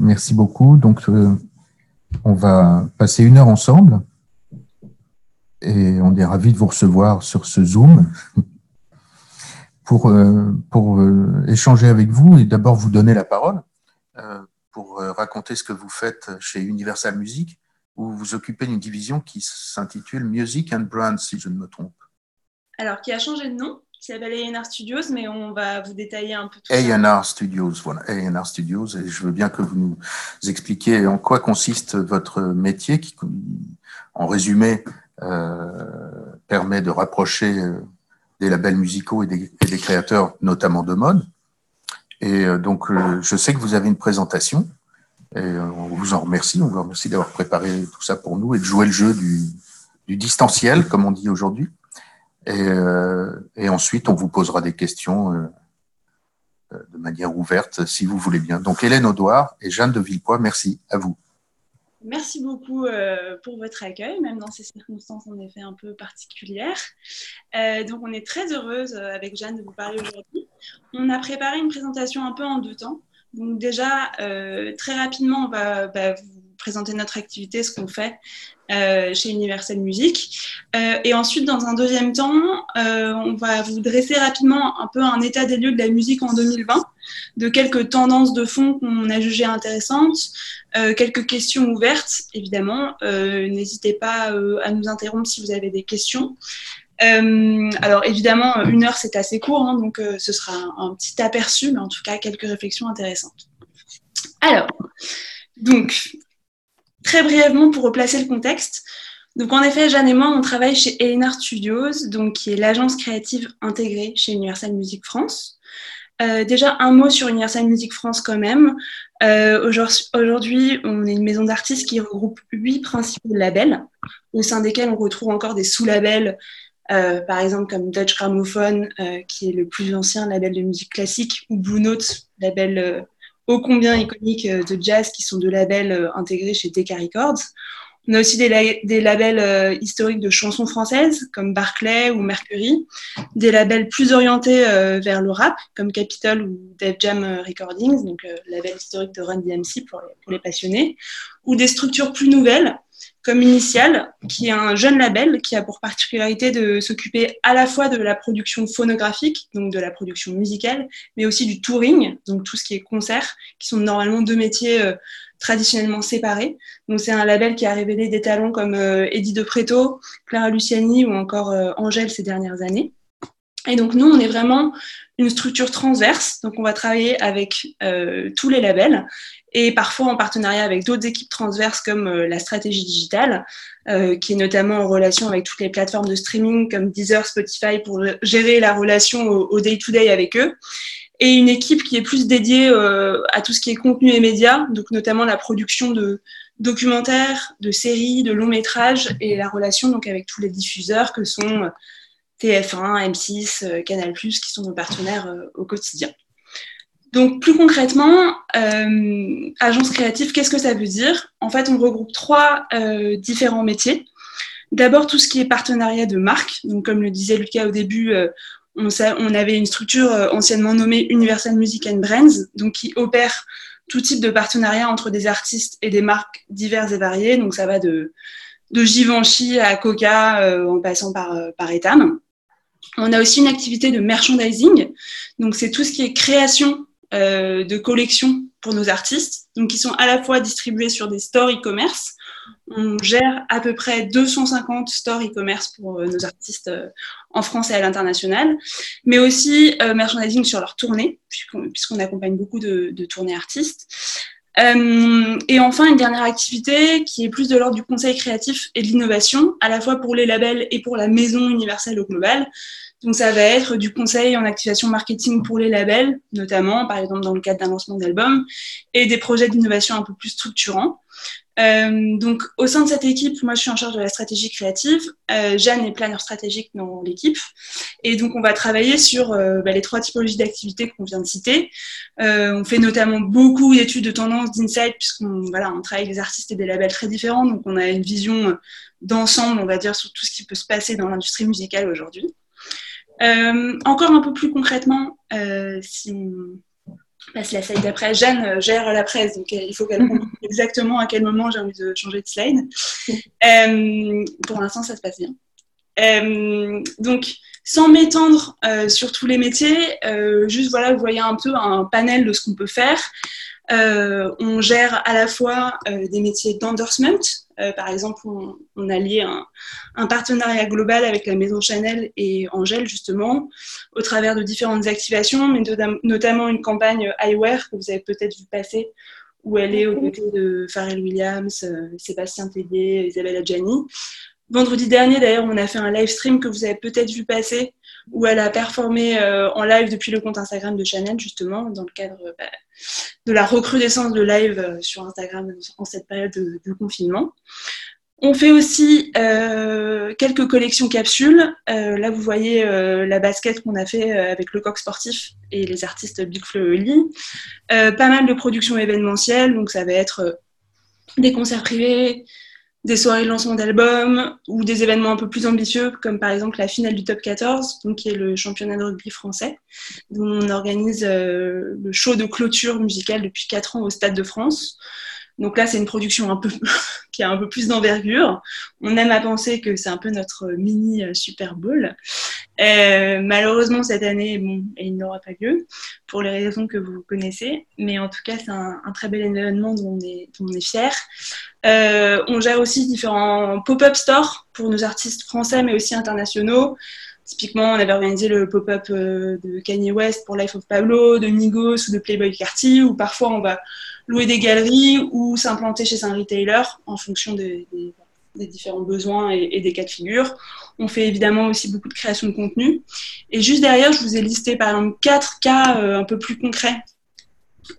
merci beaucoup. Donc, on va passer une heure ensemble et on est ravis de vous recevoir sur ce Zoom pour, pour échanger avec vous et d'abord vous donner la parole pour raconter ce que vous faites chez Universal Music où vous occupez une division qui s'intitule Music and Brands, si je ne me trompe. Alors, qui a changé de nom, qui s'appelle A&R Studios, mais on va vous détailler un peu tout A&R Studios, voilà, A&R Studios, et je veux bien que vous nous expliquiez en quoi consiste votre métier, qui, en résumé, euh, permet de rapprocher euh, des labels musicaux et des, créateurs, notamment de mode. Et euh, donc, je sais que vous avez une présentation et on vous en remercie. On vous remercie d'avoir préparé tout ça pour nous et de jouer le jeu du distanciel, comme on dit aujourd'hui. Et, euh, et, ensuite, on vous posera des questions euh, euh, de manière ouverte, si vous voulez bien. Donc, Hélène Audouard et Jeanne de Villepoix, merci à vous. Merci beaucoup pour votre accueil, même dans ces circonstances en effet un peu particulières. Donc, on est très heureuse avec Jeanne de vous parler aujourd'hui. On a préparé une présentation un peu en deux temps. Donc déjà, très rapidement, on va bah, vous présenter notre activité, ce qu'on fait euh, chez Universal Music. Euh, et ensuite, dans un deuxième temps, euh, on va vous dresser rapidement un peu un état des lieux de la musique en 2020, de quelques tendances de fond qu'on a jugées intéressantes, quelques questions ouvertes, évidemment. N'hésitez pas à nous interrompre si vous avez des questions. Alors évidemment, une heure c'est assez court, hein, donc ce sera un, petit aperçu, mais en tout cas quelques réflexions intéressantes. Alors, donc, très brièvement pour replacer le contexte. Donc en effet, Jeanne et moi, on travaille chez A&R Studios, donc qui est l'agence créative intégrée chez Universal Music France. Euh, déjà un mot sur Universal Music France quand même. Euh, Aujourd'hui, on est une maison d'artistes qui regroupe huit principaux labels, au sein desquels on retrouve encore des sous-labels euh, par exemple comme Dutch Gramophone, qui est le plus ancien label de musique classique, ou Blue Note, label ô combien iconique euh, de jazz, qui sont deux labels euh, intégrés chez Decca Records. On a aussi des, la des labels euh, historiques de chansons françaises, comme Barclay ou Mercury, des labels plus orientés vers le rap, comme Capitol ou Def Jam Recordings, donc label historique de Run DMC pour les passionnés, ou des structures plus nouvelles, comme Initial, qui est un jeune label qui a pour particularité de s'occuper à la fois de la production phonographique, donc de la production musicale, mais aussi du touring, donc tout ce qui est concert, qui sont normalement deux métiers euh, traditionnellement séparés. Donc c'est un label qui a révélé des talents comme euh, Eddie De Preto, Clara Luciani ou encore euh, Angèle ces dernières années. Et donc nous, on est vraiment une structure transverse, donc on va travailler avec euh, tous les labels et parfois en partenariat avec d'autres équipes transverses comme euh, la stratégie digitale, euh, qui est notamment en relation avec toutes les plateformes de streaming comme Deezer, Spotify pour gérer la relation au day-to-day -day avec eux, et une équipe qui est plus dédiée euh, à tout ce qui est contenu et médias, donc notamment la production de documentaires, de séries, de longs métrages et la relation donc avec tous les diffuseurs que sont TF1, M6, Canal+, qui sont nos partenaires euh, au quotidien. Donc, plus concrètement, euh, agence créative, qu'est-ce que ça veut dire? En fait, on regroupe trois euh, différents métiers. D'abord, tout ce qui est partenariat de marque. Donc, comme le disait Lucas au début, euh, on, avait une structure euh, anciennement nommée Universal Music and Brands, donc qui opère tout type de partenariat entre des artistes et des marques diverses et variées. Donc, ça va de, de Givenchy à Coca, euh, en passant par, par Etam. On a aussi une activité de merchandising. Donc, c'est tout ce qui est création euh, de collections pour nos artistes, donc qui sont à la fois distribués sur des stores e-commerce. On gère à peu près 250 stores e-commerce pour euh, nos artistes euh, en France et à l'international, mais aussi merchandising sur leurs tournées, puisqu'on accompagne beaucoup de tournées artistes. Euh, et enfin, une dernière activité qui est plus de l'ordre du conseil créatif et de l'innovation, à la fois pour les labels et pour la maison universelle au global. Donc ça va être du conseil en activation marketing pour les labels, notamment par exemple dans le cadre d'un lancement d'album, et des projets d'innovation un peu plus structurants. Euh, donc au sein de cette équipe, moi je suis en charge de la stratégie créative, euh, Jeanne est planeur stratégique dans l'équipe, et donc on va travailler sur euh, bah, les trois typologies d'activités qu'on vient de citer. On fait notamment beaucoup d'études de tendance, d'insight, puisqu'on voilà, on travaille avec des artistes et des labels très différents, donc on a une vision d'ensemble, on va dire, sur tout ce qui peut se passer dans l'industrie musicale aujourd'hui. Encore un peu plus concrètement, euh, si passe la slide d'après. Jeanne gère la presse, donc il faut qu'elle comprenne exactement à quel moment j'ai envie de changer de slide. pour l'instant, ça se passe bien. donc, sans m'étendre sur tous les métiers, juste voilà, vous voyez un peu un panel de ce qu'on peut faire. Euh, on gère à la fois euh, des métiers d'endorsement. Euh, par exemple, on, a lié un, partenariat global avec la maison Chanel et Angèle, justement, au travers de différentes activations, mais notamment une campagne eyewear que vous avez peut-être vu passer, où elle est aux côtés de Pharrell Williams, Sébastien Tellier, Isabelle Adjani. Vendredi dernier, d'ailleurs, on a fait un live stream que vous avez peut-être vu passer, où elle a performé en live depuis le compte Instagram de Chanel, justement, dans le cadre bah, de la recrudescence de live euh, sur Instagram en cette période de, confinement. On fait aussi euh, quelques collections capsules. Euh, là, vous voyez la basket qu'on a fait avec le coq sportif et les artistes Big Flo pas mal de productions événementielles, donc ça va être des concerts privés, des soirées de lancement d'albums ou des événements un peu plus ambitieux, comme par exemple la finale du Top 14, donc qui est le championnat de rugby français, dont on organise euh, le show de clôture musicale depuis 4 ans au Stade de France. Donc là, c'est une production un peu qui a un peu plus d'envergure. On aime à penser que c'est un peu notre mini euh, Super Bowl. Euh, malheureusement, cette année, bon, il n'aura pas lieu pour les raisons que vous connaissez. Mais en tout cas, c'est un, très bel événement dont on est, dont on fiers. Euh, on gère aussi différents pop-up stores pour nos artistes français, mais aussi internationaux. Typiquement, on avait organisé le pop-up de Kanye West pour Life of Pablo, de Migos ou de Playboy Carty, où parfois on va louer des galeries ou s'implanter chez un retailer en fonction des, différents besoins et, des cas de figure. On fait évidemment aussi beaucoup de création de contenu. Et juste derrière, je vous ai listé par exemple quatre cas euh, un peu plus concrets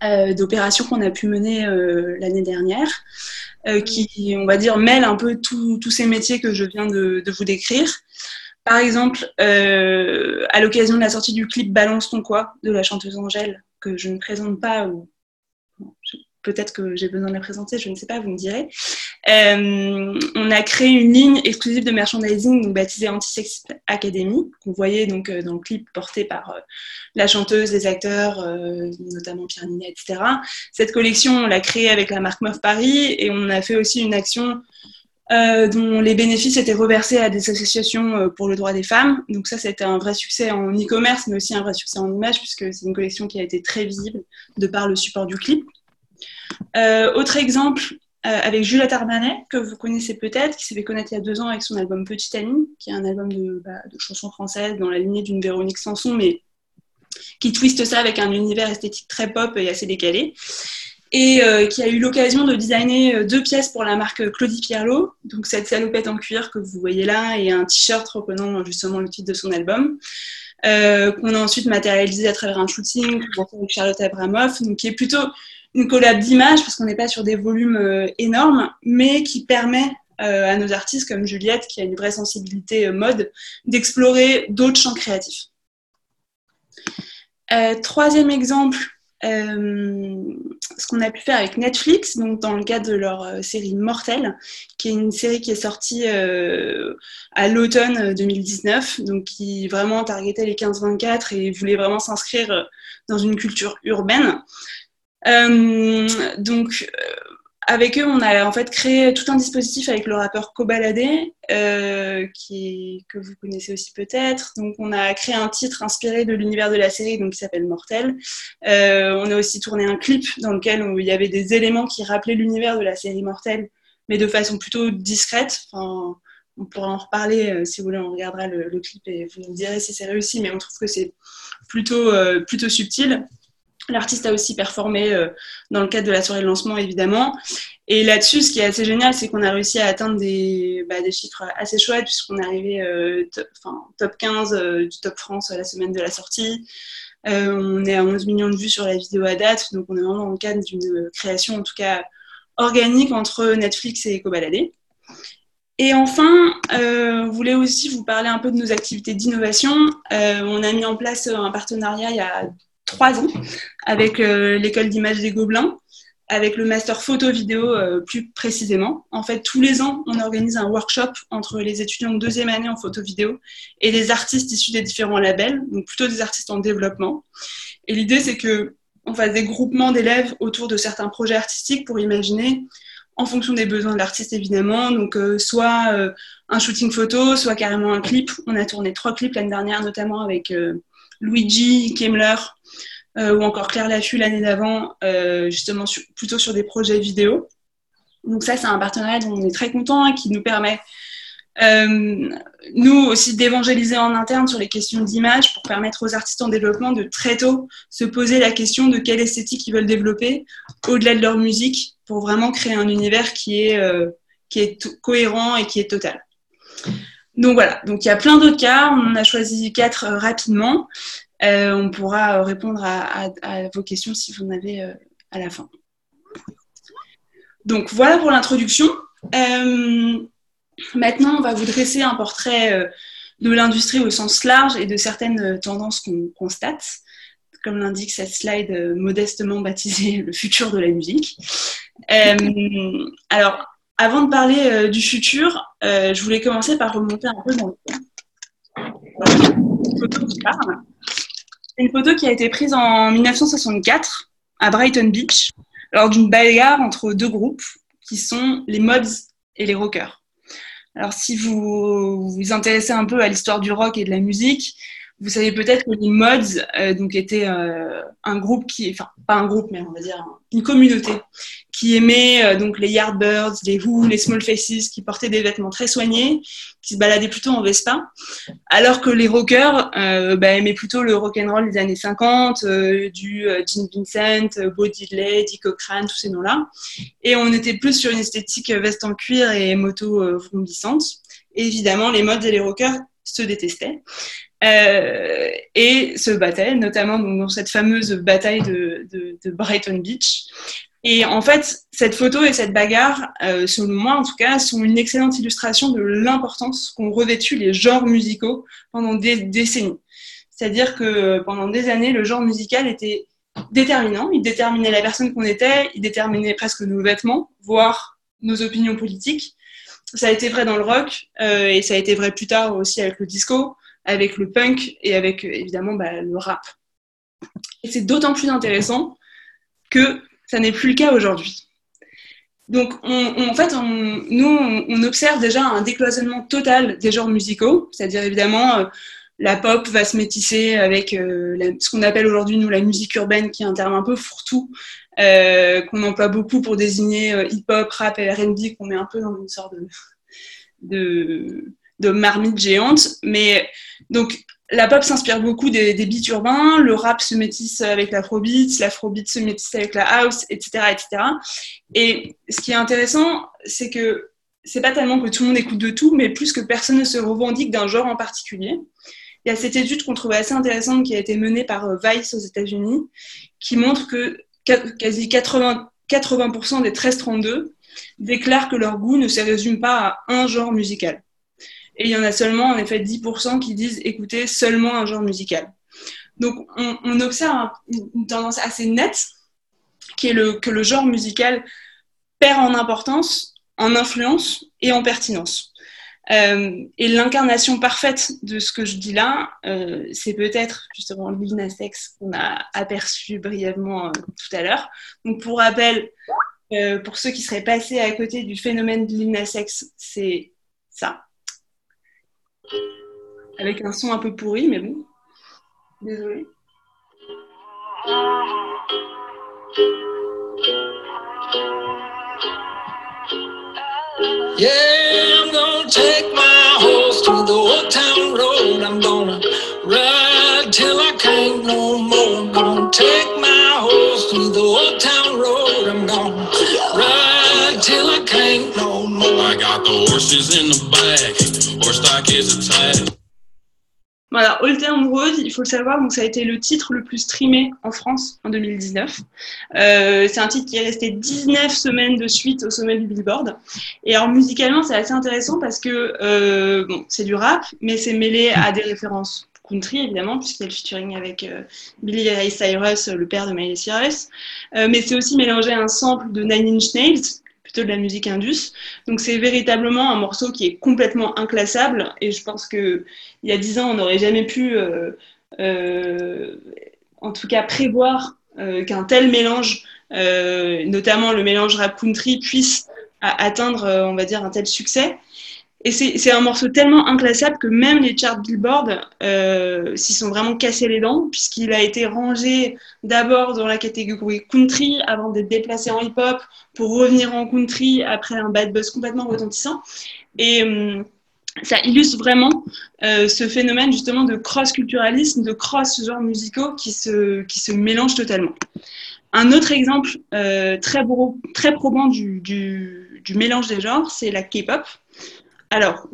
euh, d'opérations qu'on a pu mener euh, l'année dernière, qui, on va dire, mêlent un peu tous ces métiers que je viens de, vous décrire. Par exemple, à l'occasion de la sortie du clip Balance ton quoi de la chanteuse Angèle, que je ne présente pas peut-être que j'ai besoin de la présenter, je ne sais pas, vous me direz. Euh, on a créé une ligne exclusive de merchandising donc baptisée Antisex Academy, qu'on voyait donc euh, dans le clip porté par euh, la chanteuse, les acteurs, notamment Pierre Ninet, etc. Cette collection, on l'a créée avec la marque Meuf Paris et on a fait aussi une action dont les bénéfices étaient reversés à des associations pour le droit des femmes. Donc ça, c'était un vrai succès en e-commerce, mais aussi un vrai succès en image, puisque c'est une collection qui a été très visible de par le support du clip. Euh, autre exemple, euh, avec Juliette Armanet, que vous connaissez peut-être, qui s'est fait connaître il y a deux ans avec son album Petite Amie, qui est un album de, bah, chansons françaises dans la lignée d'une Véronique Sanson, mais qui twiste ça avec un univers esthétique très pop et assez décalé. Et euh, qui a eu l'occasion de designer deux pièces pour la marque Claudie Pierlot, donc cette salopette en cuir que vous voyez là, et un t-shirt reprenant justement le titre de son album. qu'on a ensuite matérialisé à travers un shooting avec Charlotte Abramoff, donc qui est plutôt une collab d'images, parce qu'on n'est pas sur des volumes euh, énormes, mais qui permet euh, à nos artistes comme Juliette, qui a une vraie sensibilité euh, mode, d'explorer d'autres champs créatifs. troisième exemple, ce qu'on a pu faire avec Netflix, donc dans le cadre de leur série Mortel, qui est une série qui est sortie à l'automne 2019, donc qui vraiment targetait les 15-24 et voulait vraiment s'inscrire dans une culture urbaine. Euh, donc, euh, avec eux, on a en fait créé tout un dispositif avec le rappeur Kobalade, euh, qui, que vous connaissez aussi peut-être. Donc, on a créé un titre inspiré de l'univers de la série, donc qui s'appelle Mortel. on a aussi tourné un clip dans lequel il y avait des éléments qui rappelaient l'univers de la série Mortel, mais de façon plutôt discrète. Enfin, on pourra en reparler si vous voulez, on regardera le, clip et vous nous direz si c'est réussi, mais on trouve que c'est plutôt, plutôt subtil. L'artiste a aussi performé euh, dans le cadre de la soirée de lancement, évidemment. Et là-dessus, ce qui est assez génial, c'est qu'on a réussi à atteindre des, bah, chiffres assez chouettes, puisqu'on est arrivé euh, top, top 15 euh, du Top France la semaine de la sortie. on est à 11 millions de vues sur la vidéo à date, donc on est vraiment dans le cadre d'une création, en tout cas organique, entre Netflix et Cobaladé. Et enfin, euh, on voulait aussi vous parler un peu de nos activités d'innovation. on a mis en place un partenariat il y a trois ans avec euh, l'école d'image des Gobelins, avec le master photo-vidéo euh, plus précisément. En fait, tous les ans, on organise un workshop entre les étudiants de deuxième année en photo-vidéo et les artistes issus des différents labels, donc plutôt des artistes en développement. Et l'idée, c'est que on fasse des groupements d'élèves autour de certains projets artistiques pour imaginer, en fonction des besoins de l'artiste évidemment, donc euh, soit un shooting photo, soit carrément un clip. On a tourné trois clips l'année dernière, notamment avec Luigi Kemmler ou encore Claire Laffut l'année d'avant, justement plutôt sur des projets vidéo. Donc ça, c'est un partenariat dont on est très content, et qui nous permet euh, nous aussi d'évangéliser en interne sur les questions d'image pour permettre aux artistes en développement de très tôt se poser la question de quelle esthétique ils veulent développer au-delà de leur musique pour vraiment créer un univers qui est, euh, qui est cohérent et qui est total. Donc voilà, donc il y a plein d'autres cas, on en a choisi quatre euh, rapidement. on pourra répondre à, vos questions si vous en avez à la fin. Donc voilà pour l'introduction. Maintenant, on va vous dresser un portrait euh, de l'industrie au sens large et de certaines euh, tendances qu'on constate, comme l'indique cette slide euh, modestement baptisée Le futur de la musique. alors, avant de parler du futur, je voulais commencer par remonter un peu dans le temps. C'est une photo qui a été prise en 1964 à Brighton Beach lors d'une bagarre entre deux groupes qui sont les Mods et les Rockers. Alors, si vous vous intéressez un peu à l'histoire du rock et de la musique, vous savez peut-être que les Mods euh, donc étaient euh, un groupe qui, enfin pas un groupe, mais on va dire une communauté qui aimait euh, donc les Yardbirds, les Who, les Small Faces, qui portaient des vêtements très soignés, qui se baladaient plutôt en Vespa, alors que les rockers bah, aimaient plutôt le rock and roll des années 50, du Gene Vincent, Bo Diddley, Dick Cochrane, tous ces noms-là, et on était plus sur une esthétique veste en cuir et moto vrombissante. Évidemment, les mods et les rockers se détestaient. Euh, et se battaient, notamment dans cette fameuse bataille de, Brighton Beach. Et en fait, cette photo et cette bagarre, euh, selon moi en tout cas, sont une excellente illustration de l'importance qu'ont revêtu les genres musicaux pendant des décennies. C'est-à-dire que pendant des années, le genre musical était déterminant. Il déterminait la personne qu'on était, il déterminait presque nos vêtements, voire nos opinions politiques. Ça a été vrai dans le rock euh, et ça a été vrai plus tard aussi avec le disco avec le punk et avec évidemment bah, le rap. Et c'est d'autant plus intéressant que ça n'est plus le cas aujourd'hui. Donc, en fait, nous, on, observe déjà un décloisonnement total des genres musicaux, c'est-à-dire évidemment, euh, la pop va se métisser avec euh, ce qu'on appelle aujourd'hui, nous, la musique urbaine, qui est un terme un peu fourre-tout, euh, qu'on emploie beaucoup pour désigner hip-hop, rap et RB, qu'on met un peu dans une sorte de de marmite géante. Mais donc, la pop s'inspire beaucoup des, beats urbains, le rap se métisse avec l'afrobeat, l'afrobeat se métisse avec la house, etc., etc. Et ce qui est intéressant, c'est que c'est pas tellement que tout le monde écoute de tout, mais plus que personne ne se revendique d'un genre en particulier. Il y a cette étude qu'on trouvait assez intéressante qui a été menée par euh, Vice aux États-Unis, qui montre que quasi 80, 80% des 13-32 déclarent que leur goût ne se résume pas à un genre musical. Et il y en a seulement, en effet, 10% qui disent écouter seulement un genre musical. Donc, on, observe une tendance assez nette, qui est le, que le genre musical perd en importance, en influence et en pertinence. Euh, et l'incarnation parfaite de ce que je dis là, euh, c'est peut-être justement Lil Nas qu'on a aperçu brièvement euh, tout à l'heure. Donc pour rappel, pour ceux qui seraient passés à côté du phénomène de Lil Nas c'est ça avec un son un peu pourri, mais bon. Désolée. Yeah, I'm gonna take my horse to the old town road. I'm gonna ride till I can't no more. I'm gonna take my horse to the old town road. I'm gonna till I can't no more. I got the horses in the back. Voilà, Old Town Road, il faut le savoir, donc ça a été le titre le plus streamé en France en 2019. Euh, c'est un titre qui est resté 19 semaines de suite au sommet du Billboard. Et alors musicalement, c'est assez intéressant parce que euh, bon, c'est du rap, mais c'est mêlé à des références country évidemment, puisqu'il y a le featuring avec euh, Billy Ray Cyrus, le père de Miley Cyrus. mais c'est aussi mélangé à un sample de Nine Inch Nails, de la musique indus. Donc c'est véritablement un morceau qui est complètement inclassable et je pense qu'il y a dix ans, on n'aurait jamais pu, euh, euh, en tout cas, prévoir qu'un tel mélange, notamment le mélange rap country, puisse atteindre, on va dire, un tel succès. Et c'est un morceau tellement inclassable que même les charts Billboard euh, s'y sont vraiment cassés les dents, puisqu'il a été rangé d'abord dans la catégorie country avant d'être déplacé en hip-hop pour revenir en country après un bad buzz complètement retentissant. Et euh, ça illustre vraiment euh, ce phénomène justement de cross-culturalisme, de cross-genres musicaux qui se, qui se mélangent totalement. Un autre exemple très, très probant du, du mélange des genres, c'est la K-pop. Alors,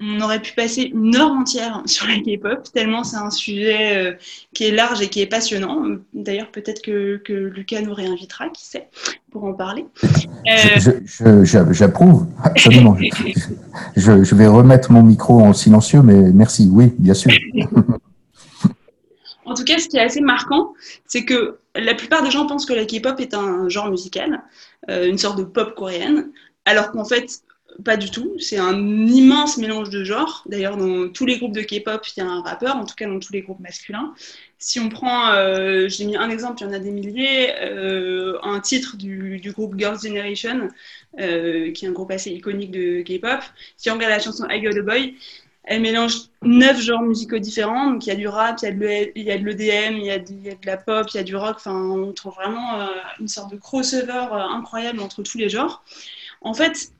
on aurait pu passer une heure entière sur la K-pop, tellement c'est un sujet euh, qui est large et qui est passionnant. D'ailleurs, peut-être que, Lucas nous réinvitera, qui sait, pour en parler. Euh, j'approuve, absolument. je, je, vais remettre mon micro en silencieux, mais merci, oui, bien sûr. en tout cas, ce qui est assez marquant, c'est que la plupart des gens pensent que la K-pop est un genre musical, euh, une sorte de pop coréenne, alors qu'en fait, pas du tout. C'est un immense mélange de genres. D'ailleurs, dans tous les groupes de K-pop, il y a un rappeur, en tout cas dans tous les groupes masculins. Si on prend, euh, j'ai mis un exemple, il y en a des milliers, euh, un titre du, groupe Girls' Generation, euh, qui est un groupe assez iconique de K-pop. Si on regarde la chanson I Got a Boy, elle mélange neuf genres musicaux différents. Donc il y a du rap, il y a de l'EDM, il, y a de la pop, il y a du rock. Enfin, on trouve vraiment une sorte de crossover incroyable entre tous les genres. En fait,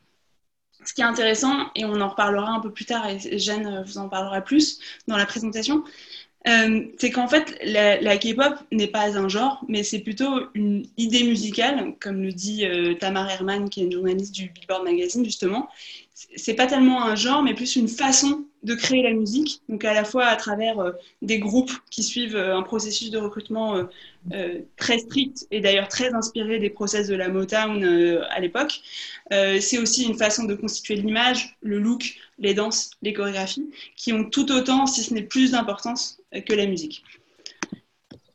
ce qui est intéressant, et on en reparlera un peu plus tard, et Jeanne vous en parlera plus dans la présentation, euh, c'est qu'en fait, la, K-pop n'est pas un genre, mais c'est plutôt une idée musicale, comme le dit euh, Tamar Herman, qui est une journaliste du Billboard Magazine, justement. C'est pas tellement un genre, mais plus une façon de créer la musique, donc à la fois à travers euh, des groupes qui suivent un processus de recrutement très strict et d'ailleurs très inspiré des process de la Motown à l'époque. c'est aussi une façon de constituer l'image, le look, les danses, les chorégraphies, qui ont tout autant, si ce n'est plus d'importance que la musique.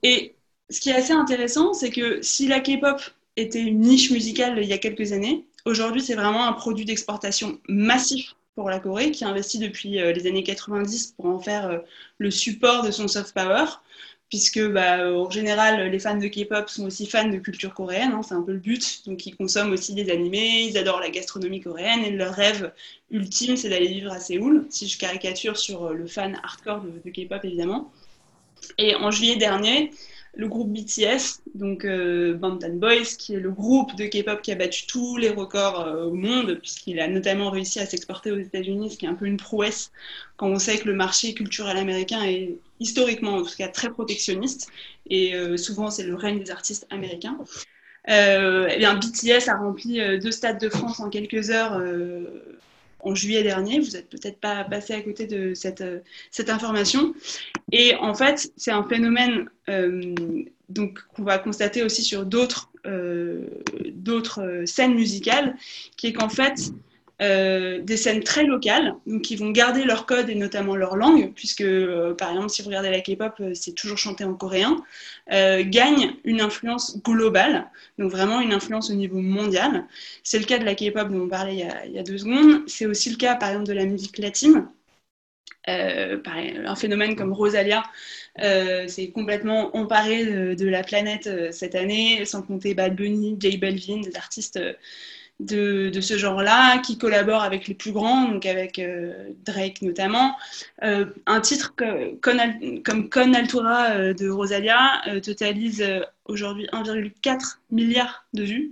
Et ce qui est assez intéressant, c'est que si la K-pop était une niche musicale il y a quelques années, aujourd'hui c'est vraiment un produit d'exportation massif pour la Corée, qui investit depuis euh, les années 90 pour en faire euh, le support de son soft power puisque bah, en général, les fans de K-pop sont aussi fans de culture coréenne, hein, c'est un peu le but. Donc ils consomment aussi des animés, ils adorent la gastronomie coréenne, et leur rêve ultime, c'est d'aller vivre à Séoul, si je caricature sur euh, le fan hardcore de K-pop évidemment. Et en juillet dernier, le groupe BTS, donc euh, Boys, qui est le groupe de K-pop qui a battu tous les records euh, au monde, puisqu'il a notamment réussi à s'exporter aux États-Unis, ce qui est un peu une prouesse quand on sait que le marché culturel américain est historiquement, en tout cas, très protectionniste, et euh, souvent c'est le règne des artistes américains. eh bien, BTS a rempli deux stades de France en quelques heures en juillet dernier. Vous n'êtes peut-être pas passé à côté de cette, euh, cette information. Et en fait, c'est un phénomène euh, qu'on va constater aussi sur d'autres euh, d'autres scènes musicales, qui est qu'en fait, des scènes très locales, qui vont garder leur code et notamment leur langue, puisque euh, par exemple si vous regardez la K-pop, euh, c'est toujours chanté en coréen, gagnent une influence globale, donc vraiment une influence au niveau mondial. C'est le cas de la K-pop dont on parlait il y, a, deux secondes, c'est aussi le cas par exemple de la musique latine. un phénomène comme Rosalia s'est complètement emparé de, de la planète cette année, sans compter Bad Bunny, J Balvin, des artistes de, ce genre-là, qui collabore avec les plus grands, donc avec euh, Drake notamment. Euh, un titre comme Con Altura euh, de Rosalia totalise aujourd'hui 1,4 milliard de vues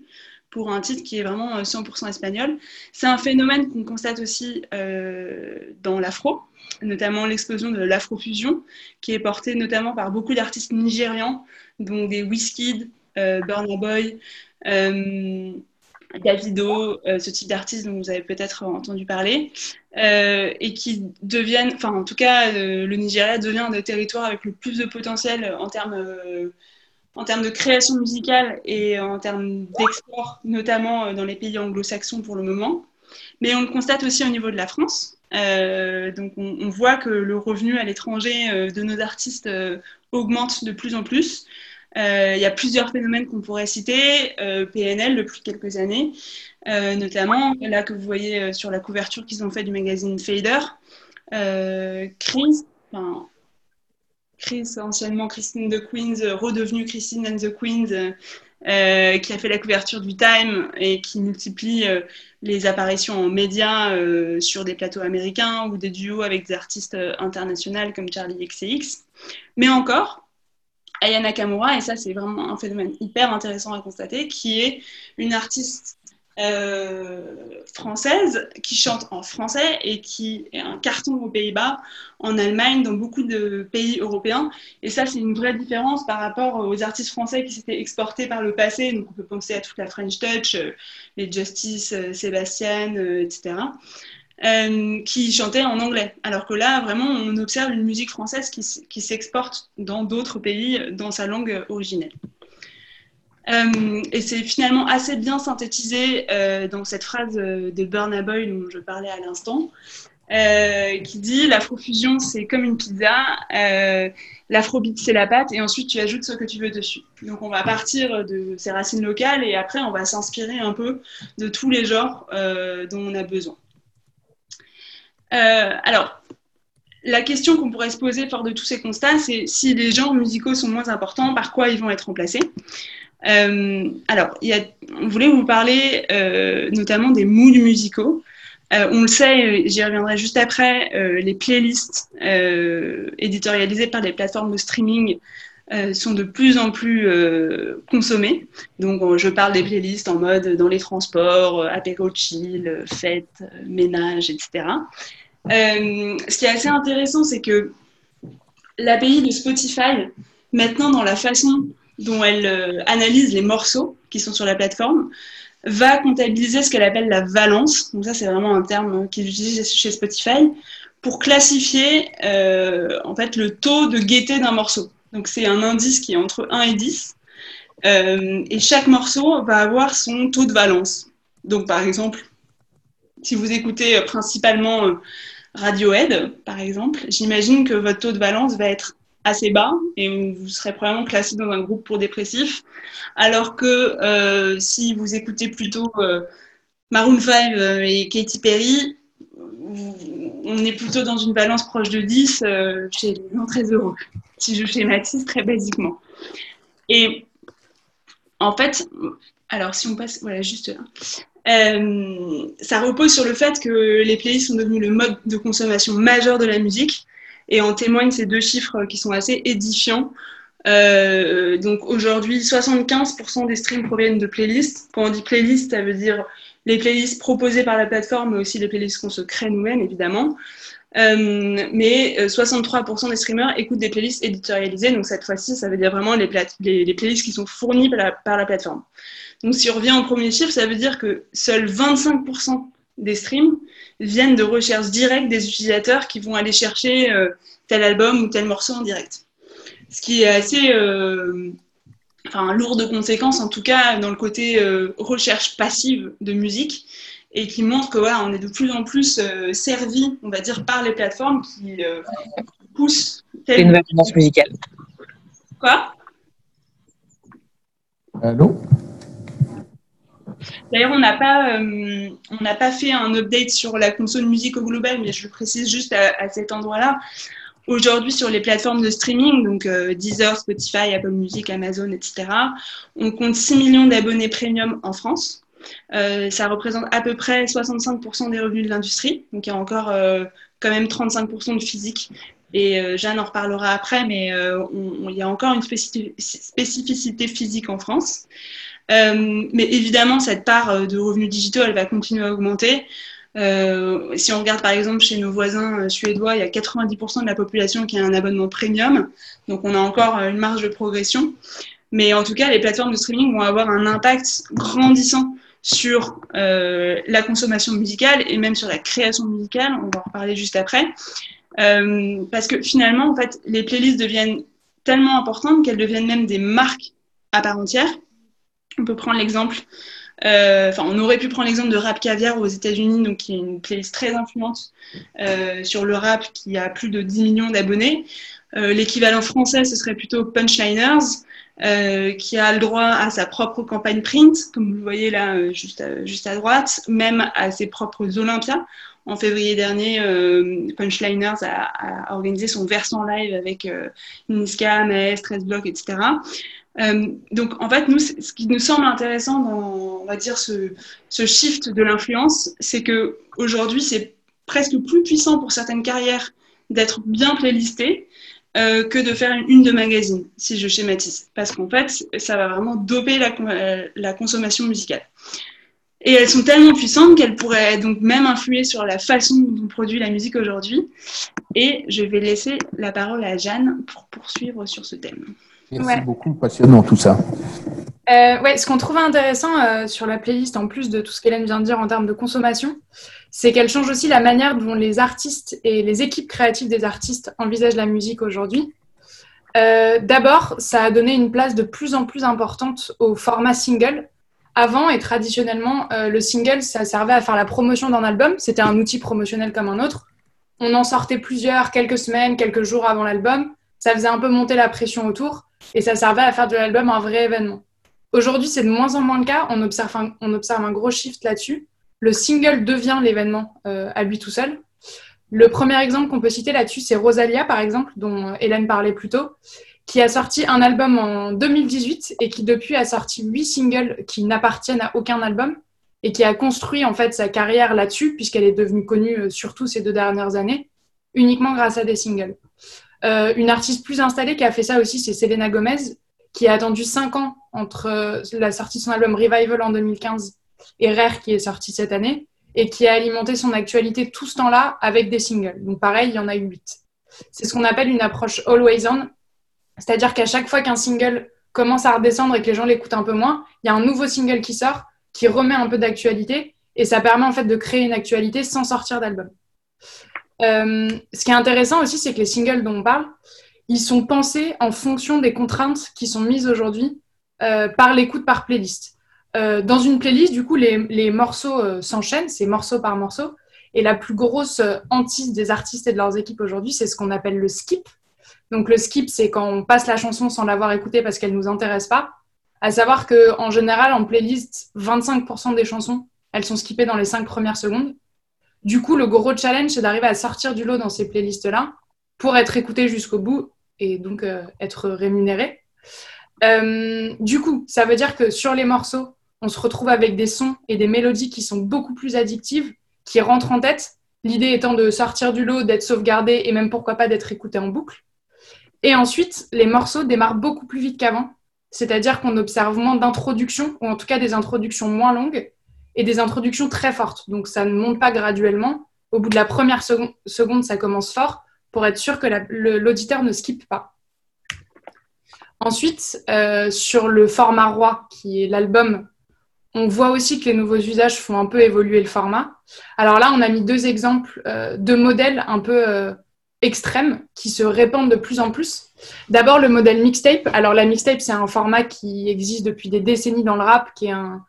pour un titre qui est vraiment 100% espagnol. C'est un phénomène qu'on constate aussi dans l'afro, notamment l'explosion de l'afrofusion, qui est portée notamment par beaucoup d'artistes nigérians, dont des Wizkid, Burna Boy, Davido, euh, ce type d'artistes dont vous avez peut-être entendu parler, euh, et qui deviennent, enfin en tout cas, euh, le Nigeria devient un des territoires avec le plus de potentiel en termes, en termes de création musicale et en termes d'export, notamment dans les pays anglo-saxons pour le moment. Mais on le constate aussi au niveau de la France. donc on, on, voit que le revenu à l'étranger de nos artistes augmente de plus en plus. Euh, il y a plusieurs phénomènes qu'on pourrait citer. Euh, PNL depuis quelques années, euh, notamment là que vous voyez sur la couverture qu'ils ont fait du magazine Fader. Chris, anciennement Christine the Queens, redevenue Christine and the Queens, qui a fait la couverture du Time et qui multiplie les apparitions en médias sur des plateaux américains ou des duos avec des artistes internationaux comme Charlie XCX. Mais encore, Aya Nakamura, et ça c'est vraiment un phénomène hyper intéressant à constater, qui est une artiste euh, française qui chante en français et qui est un carton aux Pays-Bas, en Allemagne, dans beaucoup de pays européens. Et ça, c'est une vraie différence par rapport aux artistes français qui s'étaient exportés par le passé. Donc, on peut penser à toute la French Touch, euh, les Justice, euh, Sébastien, etc. qui chantaient en anglais. Alors que là, vraiment, on observe une musique française qui, s'exporte dans d'autres pays dans sa langue originelle. Euh, et c'est finalement assez bien synthétisé euh, dans cette phrase euh, de Burna Boy dont je parlais à l'instant, qui dit l'afrofusion c'est comme une pizza, l'afrobeat c'est la pâte et ensuite tu ajoutes ce que tu veux dessus. Donc on va partir de ces racines locales et après on va s'inspirer un peu de tous les genres dont on a besoin. Alors, la question qu'on pourrait se poser fort de tous ces constats, c'est si les genres musicaux sont moins importants, par quoi ils vont être remplacés euh, alors, on voulait vous parler euh, notamment des moods musicaux. Euh, on le sait, j'y reviendrai juste après, les playlists éditorialisées par les plateformes de streaming sont de plus en plus consommées. Donc, je parle des playlists en mode dans les transports, apéro chill, fête, ménage, etc. ce qui est assez intéressant, c'est que l'API de Spotify, maintenant dans la façon dont elle euh, analyse les morceaux qui sont sur la plateforme, va comptabiliser ce qu'elle appelle la valence. Donc ça, c'est vraiment un terme qu'ils utilisent chez Spotify pour classifier euh, en fait le taux de gaieté d'un morceau. Donc c'est un indice qui est entre 1 et 10. Euh, et chaque morceau va avoir son taux de valence. Donc par exemple, si vous écoutez principalement Radiohead, par exemple, j'imagine que votre taux de valence va être assez bas et vous serez probablement classé dans un groupe pour dépressif. Alors que euh, si vous écoutez plutôt euh, Maroon 5 euh, et Katy Perry, on est plutôt dans une balance proche de 10 chez les très heureux, si je schématise très basiquement. Et en fait, alors si on passe, voilà, juste là. ça repose sur le fait que les playlists sont devenus le mode de consommation majeur de la musique et en témoignent ces deux chiffres qui sont assez édifiants. Euh, donc aujourd'hui, 75% des streams proviennent de playlists. Quand on dit playlist, ça veut dire les playlists proposées par la plateforme, mais aussi les playlists qu'on se crée nous-mêmes, évidemment. Euh, mais 63% euh, des streamers écoutent des playlists éditorialisées. Donc cette fois-ci, ça veut dire vraiment les, playlists qui sont fournies par la, plateforme. Donc si on revient au premier chiffre, ça veut dire que seuls 25% des streams viennent de recherches directes des utilisateurs qui vont aller chercher euh, tel album ou tel morceau en direct. Ce qui est assez enfin, lourd de conséquences, en tout cas dans le côté euh, recherche passive de musique, et qui montre que voilà, on est de plus en plus servi, on va dire, par les plateformes qui poussent. Telle... Une tendance musicale. Quoi? Allô? D'ailleurs, on n'a pas, euh, on n'a pas fait un update sur la console musique au global, mais je le précise juste à, cet endroit-là. Aujourd'hui, sur les plateformes de streaming, donc euh, Deezer, Spotify, Apple Music, Amazon, etc., on compte 6 millions d'abonnés premium en France. Euh, ça représente à peu près 65% des revenus de l'industrie. Donc, il y a encore quand même 35% de physique. Et Jeanne en reparlera après, mais il y a encore une spécificité physique en France. Euh, mais évidemment, cette part euh, de revenus digitaux, elle va continuer à augmenter. Euh, si on regarde par exemple chez nos voisins suédois, il y a 90% de la population qui a un abonnement premium. Donc on a encore une marge de progression. Mais en tout cas, les plateformes de streaming vont avoir un impact grandissant sur la consommation musicale et même sur la création musicale. On va en reparler juste après. parce que finalement, en fait, les playlists deviennent tellement importantes qu'elles deviennent même des marques à part entière. On peut prendre l'exemple, euh, enfin, on aurait pu prendre l'exemple de Rap Caviar aux États-Unis, donc qui est une playlist très influente euh, sur le rap, qui a plus de 10 millions d'abonnés. L'équivalent français, ce serait plutôt Punchliners, qui a le droit à sa propre campagne print, comme vous le voyez là juste, à, juste à droite, même à ses propres Olympias. En février dernier, Punchliners a, organisé son versant live avec Niska, Maes, 13 Block, etc. Euh, donc, en fait, nous, ce qui nous semble intéressant dans, on va dire, ce, ce shift de l'influence, c'est que aujourd'hui, c'est presque plus puissant pour certaines carrières d'être bien playlisté euh, que de faire une, de magazine, si je schématise. Parce qu'en fait, ça va vraiment doper la, euh, la, consommation musicale. Et elles sont tellement puissantes qu'elles pourraient donc même influer sur la façon dont on produit la musique aujourd'hui. Et je vais laisser la parole à Jeanne pour poursuivre sur ce thème. Merci beaucoup, passionnant tout ça. Euh, ouais, ce qu'on trouve intéressant euh, sur la playlist, en plus de tout ce qu'Hélène vient de dire en termes de consommation, c'est qu'elle change aussi la manière dont les artistes et les équipes créatives des artistes envisagent la musique aujourd'hui. Euh, D'abord, ça a donné une place de plus en plus importante au format single. Avant et traditionnellement, le single, ça servait à faire la promotion d'un album. C'était un outil promotionnel comme un autre. On en sortait plusieurs quelques semaines, quelques jours avant l'album. Ça faisait un peu monter la pression autour et ça servait à faire de l'album un vrai événement. Aujourd'hui, c'est de moins en moins le cas. On observe un, gros shift là-dessus. Le single devient l'événement euh, à lui tout seul. Le premier exemple qu'on peut citer là-dessus, c'est Rosalia, par exemple, dont Hélène parlait plus tôt, qui a sorti un album en 2018 et qui depuis a sorti huit singles qui n'appartiennent à aucun album et qui a construit en fait sa carrière là-dessus puisqu'elle est devenue connue euh, surtout ces deux dernières années uniquement grâce à des singles. Euh, une artiste plus installée qui a fait ça aussi, c'est Selena Gomez, qui a attendu 5 ans entre euh, la sortie de son album Revival en 2015 et Rare qui est sorti cette année, et qui a alimenté son actualité tout ce temps-là avec des singles. Donc pareil, il y en a eu 8. C'est ce qu'on appelle une approche always on, c'est-à-dire qu'à chaque fois qu'un single commence à redescendre et que les gens l'écoutent un peu moins, il y a un nouveau single qui sort, qui remet un peu d'actualité, et ça permet en fait de créer une actualité sans sortir d'album. Euh, ce qui est intéressant aussi, c'est que les singles dont on parle, ils sont pensés en fonction des contraintes qui sont mises aujourd'hui euh, par l'écoute par playlist. Euh, dans une playlist, du coup, les, les morceaux s'enchaînent, c'est morceau par morceau. Et la plus grosse hantise des artistes et de leurs équipes aujourd'hui, c'est ce qu'on appelle le skip. Donc le skip, c'est quand on passe la chanson sans l'avoir écoutée parce qu'elle ne nous intéresse pas. À savoir qu'en général, en playlist, 25% des chansons, elles sont skippées dans les 5 premières secondes. Du coup, le gros challenge, c'est d'arriver à sortir du lot dans ces playlists-là pour être écouté jusqu'au bout et donc euh, être rémunéré. Euh, du coup, ça veut dire que sur les morceaux, on se retrouve avec des sons et des mélodies qui sont beaucoup plus addictives, qui rentrent en tête. L'idée étant de sortir du lot, d'être sauvegardé et même pourquoi pas d'être écouté en boucle. Et ensuite, les morceaux démarrent beaucoup plus vite qu'avant. C'est-à-dire qu'on observe moins d'introductions, ou en tout cas des introductions moins longues, et des introductions très fortes. Donc ça ne monte pas graduellement. Au bout de la première seconde, ça commence fort pour être sûr que l'auditeur ne skippe pas. Ensuite, euh, sur le format roi, qui est l'album, on voit aussi que les nouveaux usages font un peu évoluer le format. Alors là, on a mis deux exemples, euh, deux modèles un peu euh, extrêmes qui se répandent de plus en plus. D'abord, le modèle mixtape. Alors la mixtape, c'est un format qui existe depuis des décennies dans le rap, qui est un,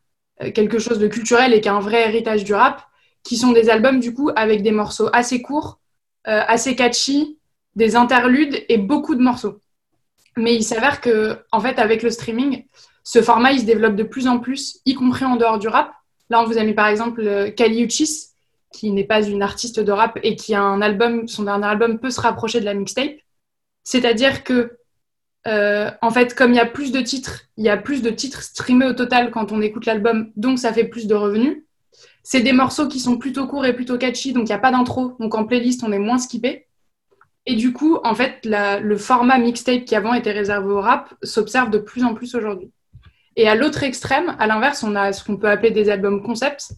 quelque chose de culturel et qui a un vrai héritage du rap, qui sont des albums du coup avec des morceaux assez courts, euh, assez catchy, des interludes et beaucoup de morceaux. Mais il s'avère que, en fait, avec le streaming, ce format il se développe de plus en plus, y compris en dehors du rap. Là, on vous a mis par exemple euh, Kali Uchis, qui n'est pas une artiste de rap et qui a un album, son dernier album peut se rapprocher de la mixtape. C'est-à-dire que euh, en fait, comme il y a plus de titres, il y a plus de titres streamés au total quand on écoute l'album, donc ça fait plus de revenus. C'est des morceaux qui sont plutôt courts et plutôt catchy, donc il n'y a pas d'intro, donc en playlist on est moins skippé. Et du coup, en fait, le format mixtape qui avant était réservé au rap s'observe de plus en plus aujourd'hui. Et à l'autre extrême, à l'inverse, on a ce qu'on peut appeler des albums concepts,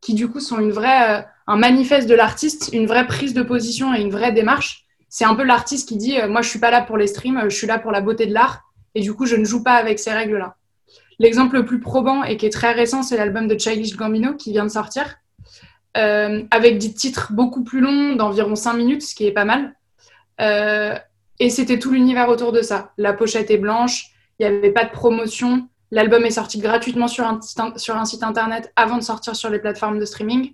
qui du coup sont une vraie, euh, un manifeste de l'artiste, une vraie prise de position et une vraie démarche c'est un peu l'artiste qui dit euh, moi je suis pas là pour les streams, je suis là pour la beauté de l'art et du coup je ne joue pas avec ces règles là. L'exemple le plus probant et qui est très récent, c'est l'album de Childish Gambino qui vient de sortir euh, avec des titres beaucoup plus longs d'environ 5 minutes, ce qui est pas mal. Euh, et c'était tout l'univers autour de ça. La pochette est blanche, il n'y avait pas de promotion. L'album est sorti gratuitement sur un, site internet avant de sortir sur les plateformes de streaming.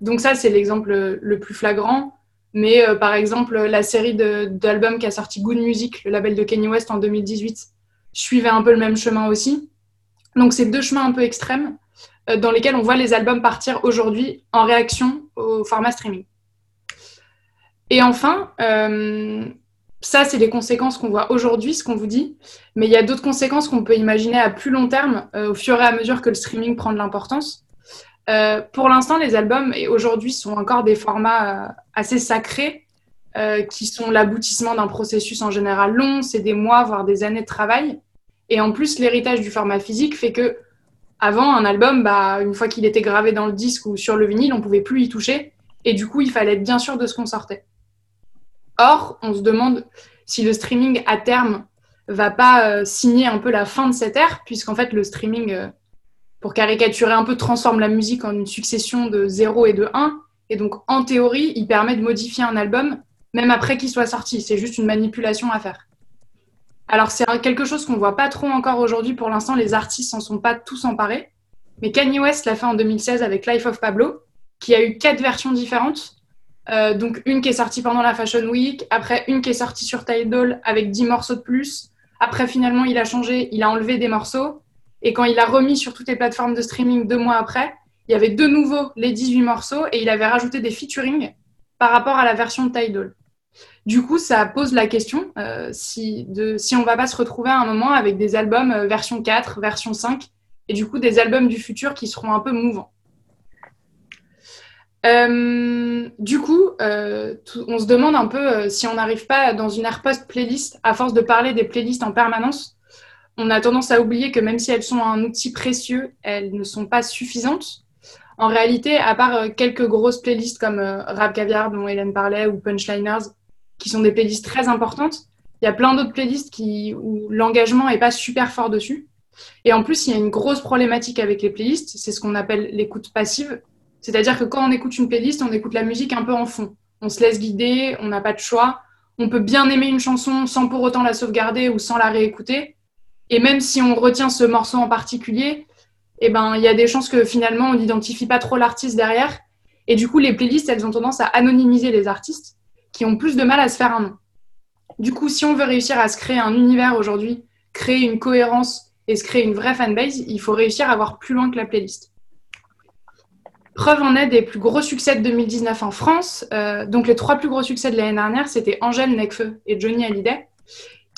donc ça, c'est l'exemple le plus flagrant. Mais par exemple, la série d'albums qui a sorti Good Music, le label de Kanye West en 2018, suivait un peu le même chemin aussi. Donc, c'est deux chemins un peu extrêmes dans lesquels on voit les albums partir aujourd'hui en réaction au format streaming. Et enfin, ça, c'est les conséquences qu'on voit aujourd'hui, ce qu'on vous dit. Mais il y a d'autres conséquences qu'on peut imaginer à plus long terme, euh, au fur et à mesure que le streaming prend de l'importance. Euh, pour l'instant, les albums, et aujourd'hui, sont encore des formats euh, assez sacrés, qui sont l'aboutissement d'un processus en général long, c'est des mois, voire des années de travail. Et en plus, l'héritage du format physique fait que, avant, un album, bah, une fois qu'il était gravé dans le disque ou sur le vinyle, on pouvait plus y toucher. Et du coup, il fallait être bien sûr de ce qu'on sortait. Or, on se demande si le streaming à terme va pas euh, signer un peu la fin de cette ère, puisqu'en fait le streaming, euh, pour caricaturer un peu, transforme la musique en une succession de 0 et de 1. Et donc en théorie, il permet de modifier un album même après qu'il soit sorti. C'est juste une manipulation à faire. Alors c'est quelque chose qu'on voit pas trop encore aujourd'hui. Pour l'instant, les artistes s'en sont pas tous emparés. Mais Kanye West l'a fait en 2016 avec Life of Pablo, qui a eu quatre versions différentes euh, donc une qui est sortie pendant la Fashion Week, après une qui est sortie sur Tidal avec 10 morceaux de plus. Après finalement il a changé, il a enlevé des morceaux. Et quand il a remis sur toutes les plateformes de streaming deux mois après, il y avait de nouveau les 18 morceaux et il avait rajouté des featuring par rapport à la version de Tidal. Du coup, ça pose la question euh, si, de, si on va pas se retrouver à un moment avec des albums euh, version 4, version 5, et du coup des albums du futur qui seront un peu mouvants. Euh, du coup, on se demande un peu si on n'arrive pas dans une ère post-playlist, à force de parler des playlists en permanence, on a tendance à oublier que même si elles sont un outil précieux, elles ne sont pas suffisantes. En réalité, à part quelques grosses playlists comme Rap Caviar dont Hélène parlait ou Punchliners, qui sont des playlists très importantes, il y a plein d'autres playlists qui, où l'engagement n'est pas super fort dessus. Et en plus, il y a une grosse problématique avec les playlists, c'est ce qu'on appelle l'écoute passive. C'est-à-dire que quand on écoute une playlist, on écoute la musique un peu en fond. On se laisse guider, on n'a pas de choix. On peut bien aimer une chanson sans pour autant la sauvegarder ou sans la réécouter. Et même si on retient ce morceau en particulier, eh ben, il y a des chances que finalement, on n'identifie pas trop l'artiste derrière. Et du coup, les playlists, elles ont tendance à anonymiser les artistes qui ont plus de mal à se faire un nom. Du coup, si on veut réussir à se créer un univers aujourd'hui, créer une cohérence et se créer une vraie fanbase, il faut réussir à voir plus loin que la playlist. Preuve en est des plus gros succès de 2019 en France. Euh, donc les trois plus gros succès de l'année dernière, c'était Angèle, Necfeu et Johnny Hallyday,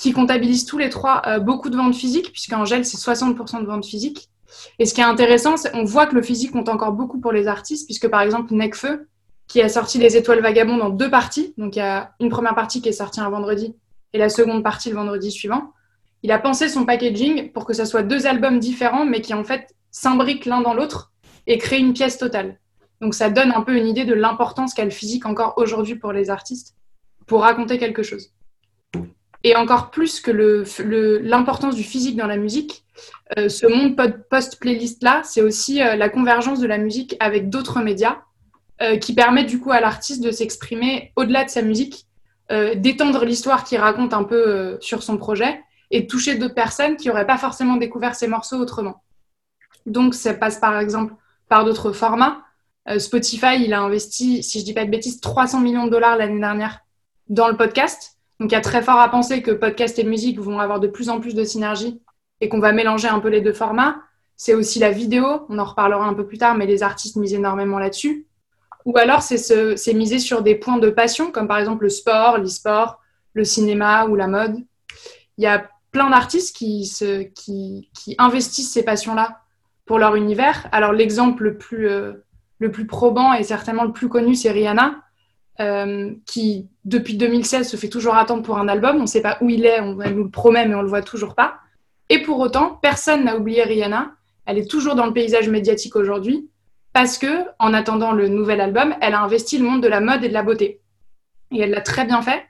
qui comptabilisent tous les trois euh, beaucoup de ventes physiques, puisque Angèle, c'est 60% de ventes physiques. Et ce qui est intéressant, c'est qu'on voit que le physique compte encore beaucoup pour les artistes, puisque par exemple Necfeu, qui a sorti Les Étoiles Vagabondes en deux parties, donc il y a une première partie qui est sortie un vendredi et la seconde partie le vendredi suivant, il a pensé son packaging pour que ce soit deux albums différents, mais qui en fait s'imbriquent l'un dans l'autre et créer une pièce totale. Donc ça donne un peu une idée de l'importance qu'a le physique encore aujourd'hui pour les artistes, pour raconter quelque chose. Et encore plus que l'importance du physique dans la musique, euh, ce monde post-playlist-là, c'est aussi euh, la convergence de la musique avec d'autres médias euh, qui permettent du coup à l'artiste de s'exprimer au-delà de sa musique, d'étendre l'histoire qu'il raconte un peu sur son projet et de toucher d'autres personnes qui n'auraient pas forcément découvert ces morceaux autrement. Donc ça passe par exemple par d'autres formats. Spotify, il a investi, si je dis pas de bêtises, 300 millions de dollars l'année dernière dans le podcast. Donc il y a très fort à penser que podcast et musique vont avoir de plus en plus de synergie et qu'on va mélanger un peu les deux formats. C'est aussi la vidéo, on en reparlera un peu plus tard, mais les artistes misent énormément là-dessus. Ou alors c'est miser sur des points de passion, comme par exemple le sport, l'e-sport, le cinéma ou la mode. Il y a plein d'artistes qui, qui, qui investissent ces passions-là pour leur univers. Alors l'exemple le euh, le plus probant et certainement le plus connu, c'est Rihanna, euh, qui depuis 2016 se fait toujours attendre pour un album. On ne sait pas où il est, on, nous le promet, mais on ne le voit toujours pas. Et pour autant, personne n'a oublié Rihanna. Elle est toujours dans le paysage médiatique aujourd'hui parce que, en attendant le nouvel album, elle a investi le monde de la mode et de la beauté. Et elle l'a très bien fait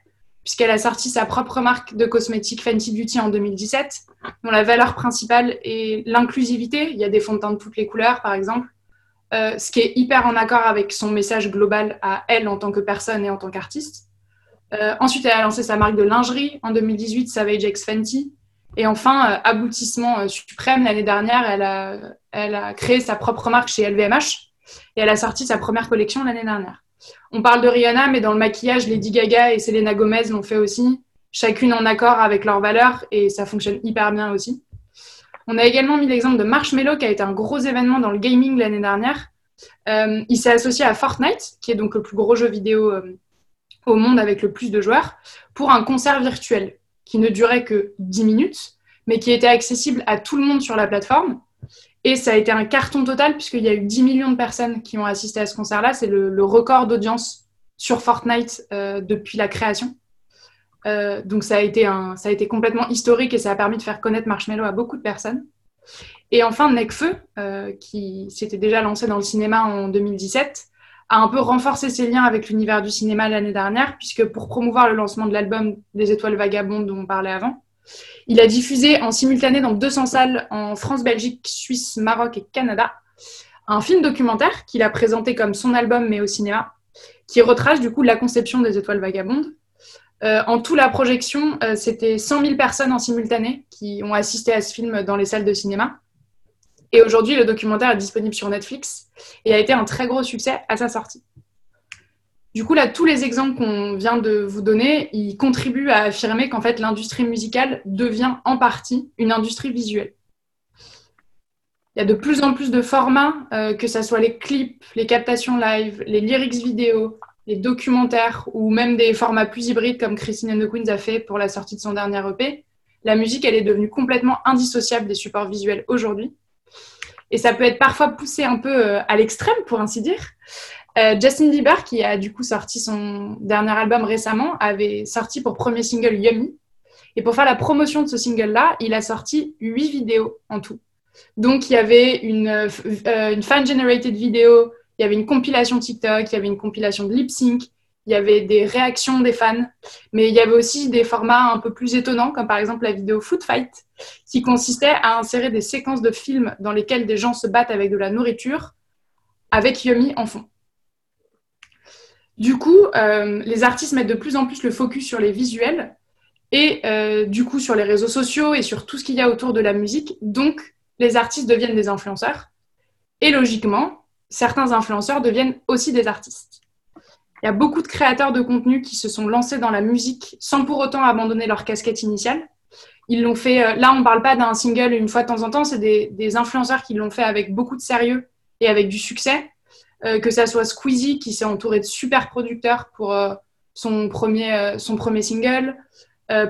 puisqu'elle a sorti sa propre marque de cosmétiques Fenty Beauty en 2017, dont la valeur principale est l'inclusivité. Il y a des fonds de teint de toutes les couleurs, par exemple, euh, ce qui est hyper en accord avec son message global à elle en tant que personne et en tant qu'artiste. Euh, ensuite, elle a lancé sa marque de lingerie en 2018, Savage X Fenty. Et enfin, euh, aboutissement suprême, l'année dernière, elle a, elle a créé sa propre marque chez LVMH et elle a sorti sa première collection l'année dernière. On parle de Rihanna, mais dans le maquillage, Lady Gaga et Selena Gomez l'ont fait aussi, chacune en accord avec leurs valeurs, et ça fonctionne hyper bien aussi. On a également mis l'exemple de Marshmello, qui a été un gros événement dans le gaming l'année dernière. Euh, il s'est associé à Fortnite, qui est donc le plus gros jeu vidéo euh, au monde avec le plus de joueurs, pour un concert virtuel qui ne durait que 10 minutes, mais qui était accessible à tout le monde sur la plateforme. Et ça a été un carton total puisqu'il y a eu 10 millions de personnes qui ont assisté à ce concert-là. C'est le, record d'audience sur Fortnite euh, depuis la création. Euh, donc ça a, été un, ça a été complètement historique et ça a permis de faire connaître Marshmello à beaucoup de personnes. Et enfin, Necfeu, euh, qui s'était déjà lancé dans le cinéma en 2017, a un peu renforcé ses liens avec l'univers du cinéma l'année dernière, puisque pour promouvoir le lancement de l'album des Étoiles Vagabondes dont on parlait avant, il a diffusé en simultané dans 200 salles en France, Belgique, Suisse, Maroc et Canada un film documentaire qu'il a présenté comme son album mais au cinéma, qui retrace du coup la conception des Étoiles Vagabondes. Euh, en tout, la projection, euh, c'était 100 000 personnes en simultané qui ont assisté à ce film dans les salles de cinéma. Et aujourd'hui, le documentaire est disponible sur Netflix et a été un très gros succès à sa sortie. Du coup, là, tous les exemples qu'on vient de vous donner, ils contribuent à affirmer qu'en fait, l'industrie musicale devient en partie une industrie visuelle. Il y a de plus en plus de formats, euh, que ce soit les clips, les captations live, les lyrics vidéo, les documentaires ou même des formats plus hybrides comme Christine and the Queens a fait pour la sortie de son dernier EP. La musique, elle est devenue complètement indissociable des supports visuels aujourd'hui. Et ça peut être parfois poussé un peu euh, à l'extrême, pour ainsi dire. Euh, Justin Bieber, qui a du coup sorti son dernier album récemment, avait sorti pour premier single Yummy. Et pour faire la promotion de ce single-là, il a sorti huit vidéos en tout. Donc il y avait une, euh, une fan-generated vidéo, il y avait une compilation TikTok, il y avait une compilation de lip sync, il y avait des réactions des fans, mais il y avait aussi des formats un peu plus étonnants, comme par exemple la vidéo Food Fight, qui consistait à insérer des séquences de films dans lesquelles des gens se battent avec de la nourriture, avec Yummy en fond. Du coup, euh, les artistes mettent de plus en plus le focus sur les visuels et euh, du coup sur les réseaux sociaux et sur tout ce qu'il y a autour de la musique. Donc, les artistes deviennent des influenceurs. Et logiquement, certains influenceurs deviennent aussi des artistes. Il y a beaucoup de créateurs de contenu qui se sont lancés dans la musique sans pour autant abandonner leur casquette initiale. Ils l'ont fait, euh, là on ne parle pas d'un single une fois de temps en temps, c'est des, influenceurs qui l'ont fait avec beaucoup de sérieux et avec du succès. Euh, que ça soit Squeezie qui s'est entouré de super producteurs pour euh, son, premier, son premier single,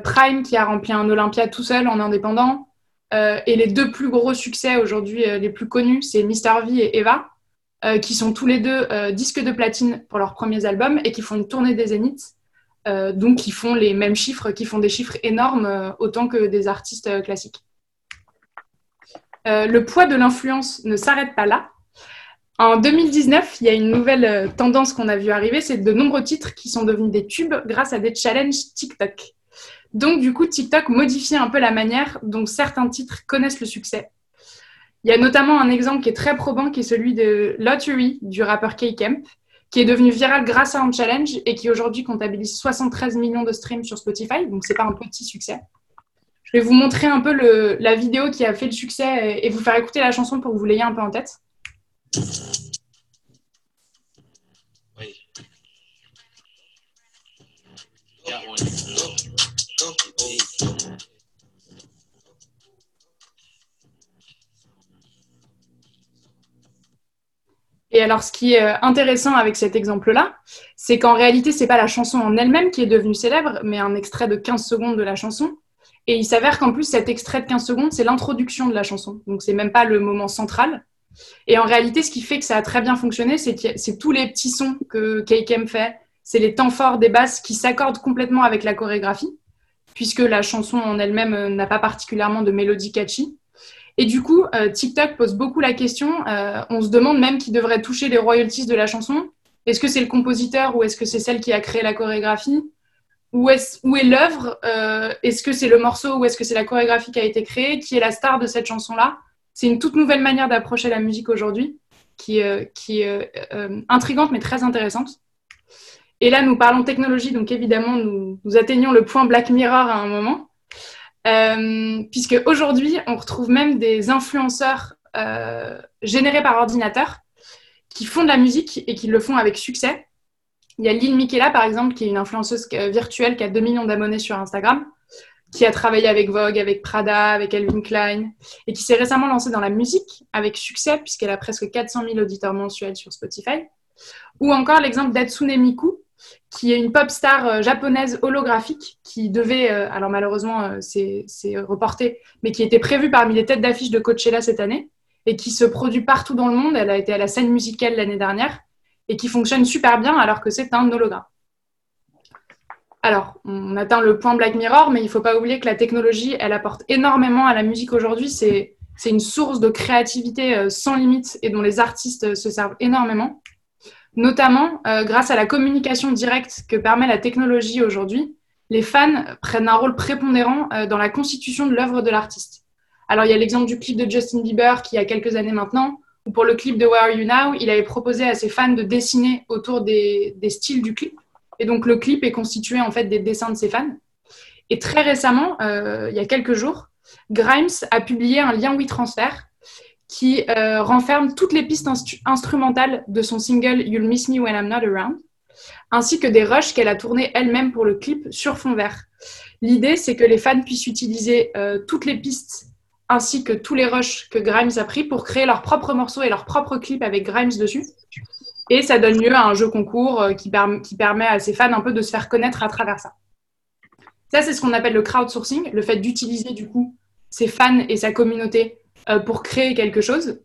Prime qui a rempli un Olympia tout seul en indépendant, et les deux plus gros succès aujourd'hui, les plus connus, c'est Mr. V et Eva, qui sont tous les deux disques de platine pour leurs premiers albums et qui font une tournée des Zéniths. donc, qui font les mêmes chiffres, qui font des chiffres énormes autant que des artistes classiques. le poids de l'influence ne s'arrête pas là. En 2019, il y a une nouvelle euh, tendance qu'on a vu arriver, c'est de nombreux titres qui sont devenus des tubes grâce à des challenges TikTok. Donc, du coup, TikTok modifie un peu la manière dont certains titres connaissent le succès. Il y a notamment un exemple qui est très probant, qui est celui de Lottery du rappeur K-Camp, qui est devenu viral grâce à un challenge et qui aujourd'hui comptabilise 73 millions de streams sur Spotify, donc c'est pas un petit succès. Je vais vous montrer un peu la vidéo qui a fait le succès et vous faire écouter la chanson pour que vous l'ayez un peu en tête. Et alors, ce qui est euh, intéressant avec cet exemple-là, c'est qu'en réalité, c'est pas la chanson en elle-même qui est devenue célèbre, mais un extrait de 15 secondes de la chanson. Et il s'avère qu'en plus, cet extrait de 15 secondes, c'est l'introduction de la chanson. Donc, c'est même pas le moment central. Et en réalité, ce qui fait que ça a très bien fonctionné, c'est que c'est tous les petits sons que KKM fait, c'est les temps forts des basses qui s'accordent complètement avec la chorégraphie, puisque la chanson en elle-même euh, n'a pas particulièrement de mélodie catchy. Et du coup, euh, TikTok pose beaucoup la question, euh, on se demande même qui devrait toucher les royalties de la chanson. Est-ce que c'est le compositeur ou est-ce que c'est celle qui a créé la chorégraphie? Où est, l'œuvre? Est-ce que c'est le morceau ou est-ce que c'est la chorégraphie qui a été créée? Qui est la star de cette chanson-là? C'est une toute nouvelle manière d'approcher la musique aujourd'hui qui, est euh, intrigante mais très intéressante. Et là, nous parlons technologie, donc évidemment, nous atteignons le point Black Mirror à un moment, euh, puisque aujourd'hui, on retrouve même des influenceurs euh, générés par ordinateur qui font de la musique et qui le font avec succès. Il y a Lil Michaela, par exemple, qui est une influenceuse virtuelle qui a 2 millions d'abonnés sur Instagram, qui a travaillé avec Vogue, avec Prada, avec Calvin Klein, et qui s'est récemment lancée dans la musique avec succès, puisqu'elle a presque 400 000 auditeurs mensuels sur Spotify. Ou encore l'exemple d'Atsune Miku, qui est une pop star euh, japonaise holographique qui devait, euh, alors malheureusement euh, c'est reporté, mais qui était prévue parmi les têtes d'affiche de Coachella cette année et qui se produit partout dans le monde. Elle a été à la scène musicale l'année dernière et qui fonctionne super bien alors que c'est un hologramme. Alors, on atteint le point Black Mirror, mais il ne faut pas oublier que la technologie, elle apporte énormément à la musique aujourd'hui. C'est une source de créativité sans limite et dont les artistes se servent énormément notamment euh, grâce à la communication directe que permet la technologie aujourd'hui. Les fans prennent un rôle prépondérant euh, dans la constitution de l'œuvre de l'artiste. Alors, il y a l'exemple du clip de Justin Bieber qui a quelques années maintenant, où pour le clip de Where Are You Now, il avait proposé à ses fans de dessiner autour des, styles du clip. Et donc, le clip est constitué en fait des dessins de ses fans. Et très récemment, euh, il y a quelques jours, Grimes a publié un lien WeTransfer qui euh, renferme toutes les pistes instrumentales de son single You'll Miss Me When I'm Not Around, ainsi que des rushs qu'elle a tournés elle-même pour le clip sur fond vert. L'idée, c'est que les fans puissent utiliser euh, toutes les pistes ainsi que tous les rushs que Grimes a pris pour créer leurs propres morceaux et leurs propres clips avec Grimes dessus. Et ça donne lieu à un jeu concours euh, qui, qui permet à ses fans un peu de se faire connaître à travers ça. Ça, c'est ce qu'on appelle le crowdsourcing, le fait d'utiliser du coup ses fans et sa communauté euh, pour créer quelque chose.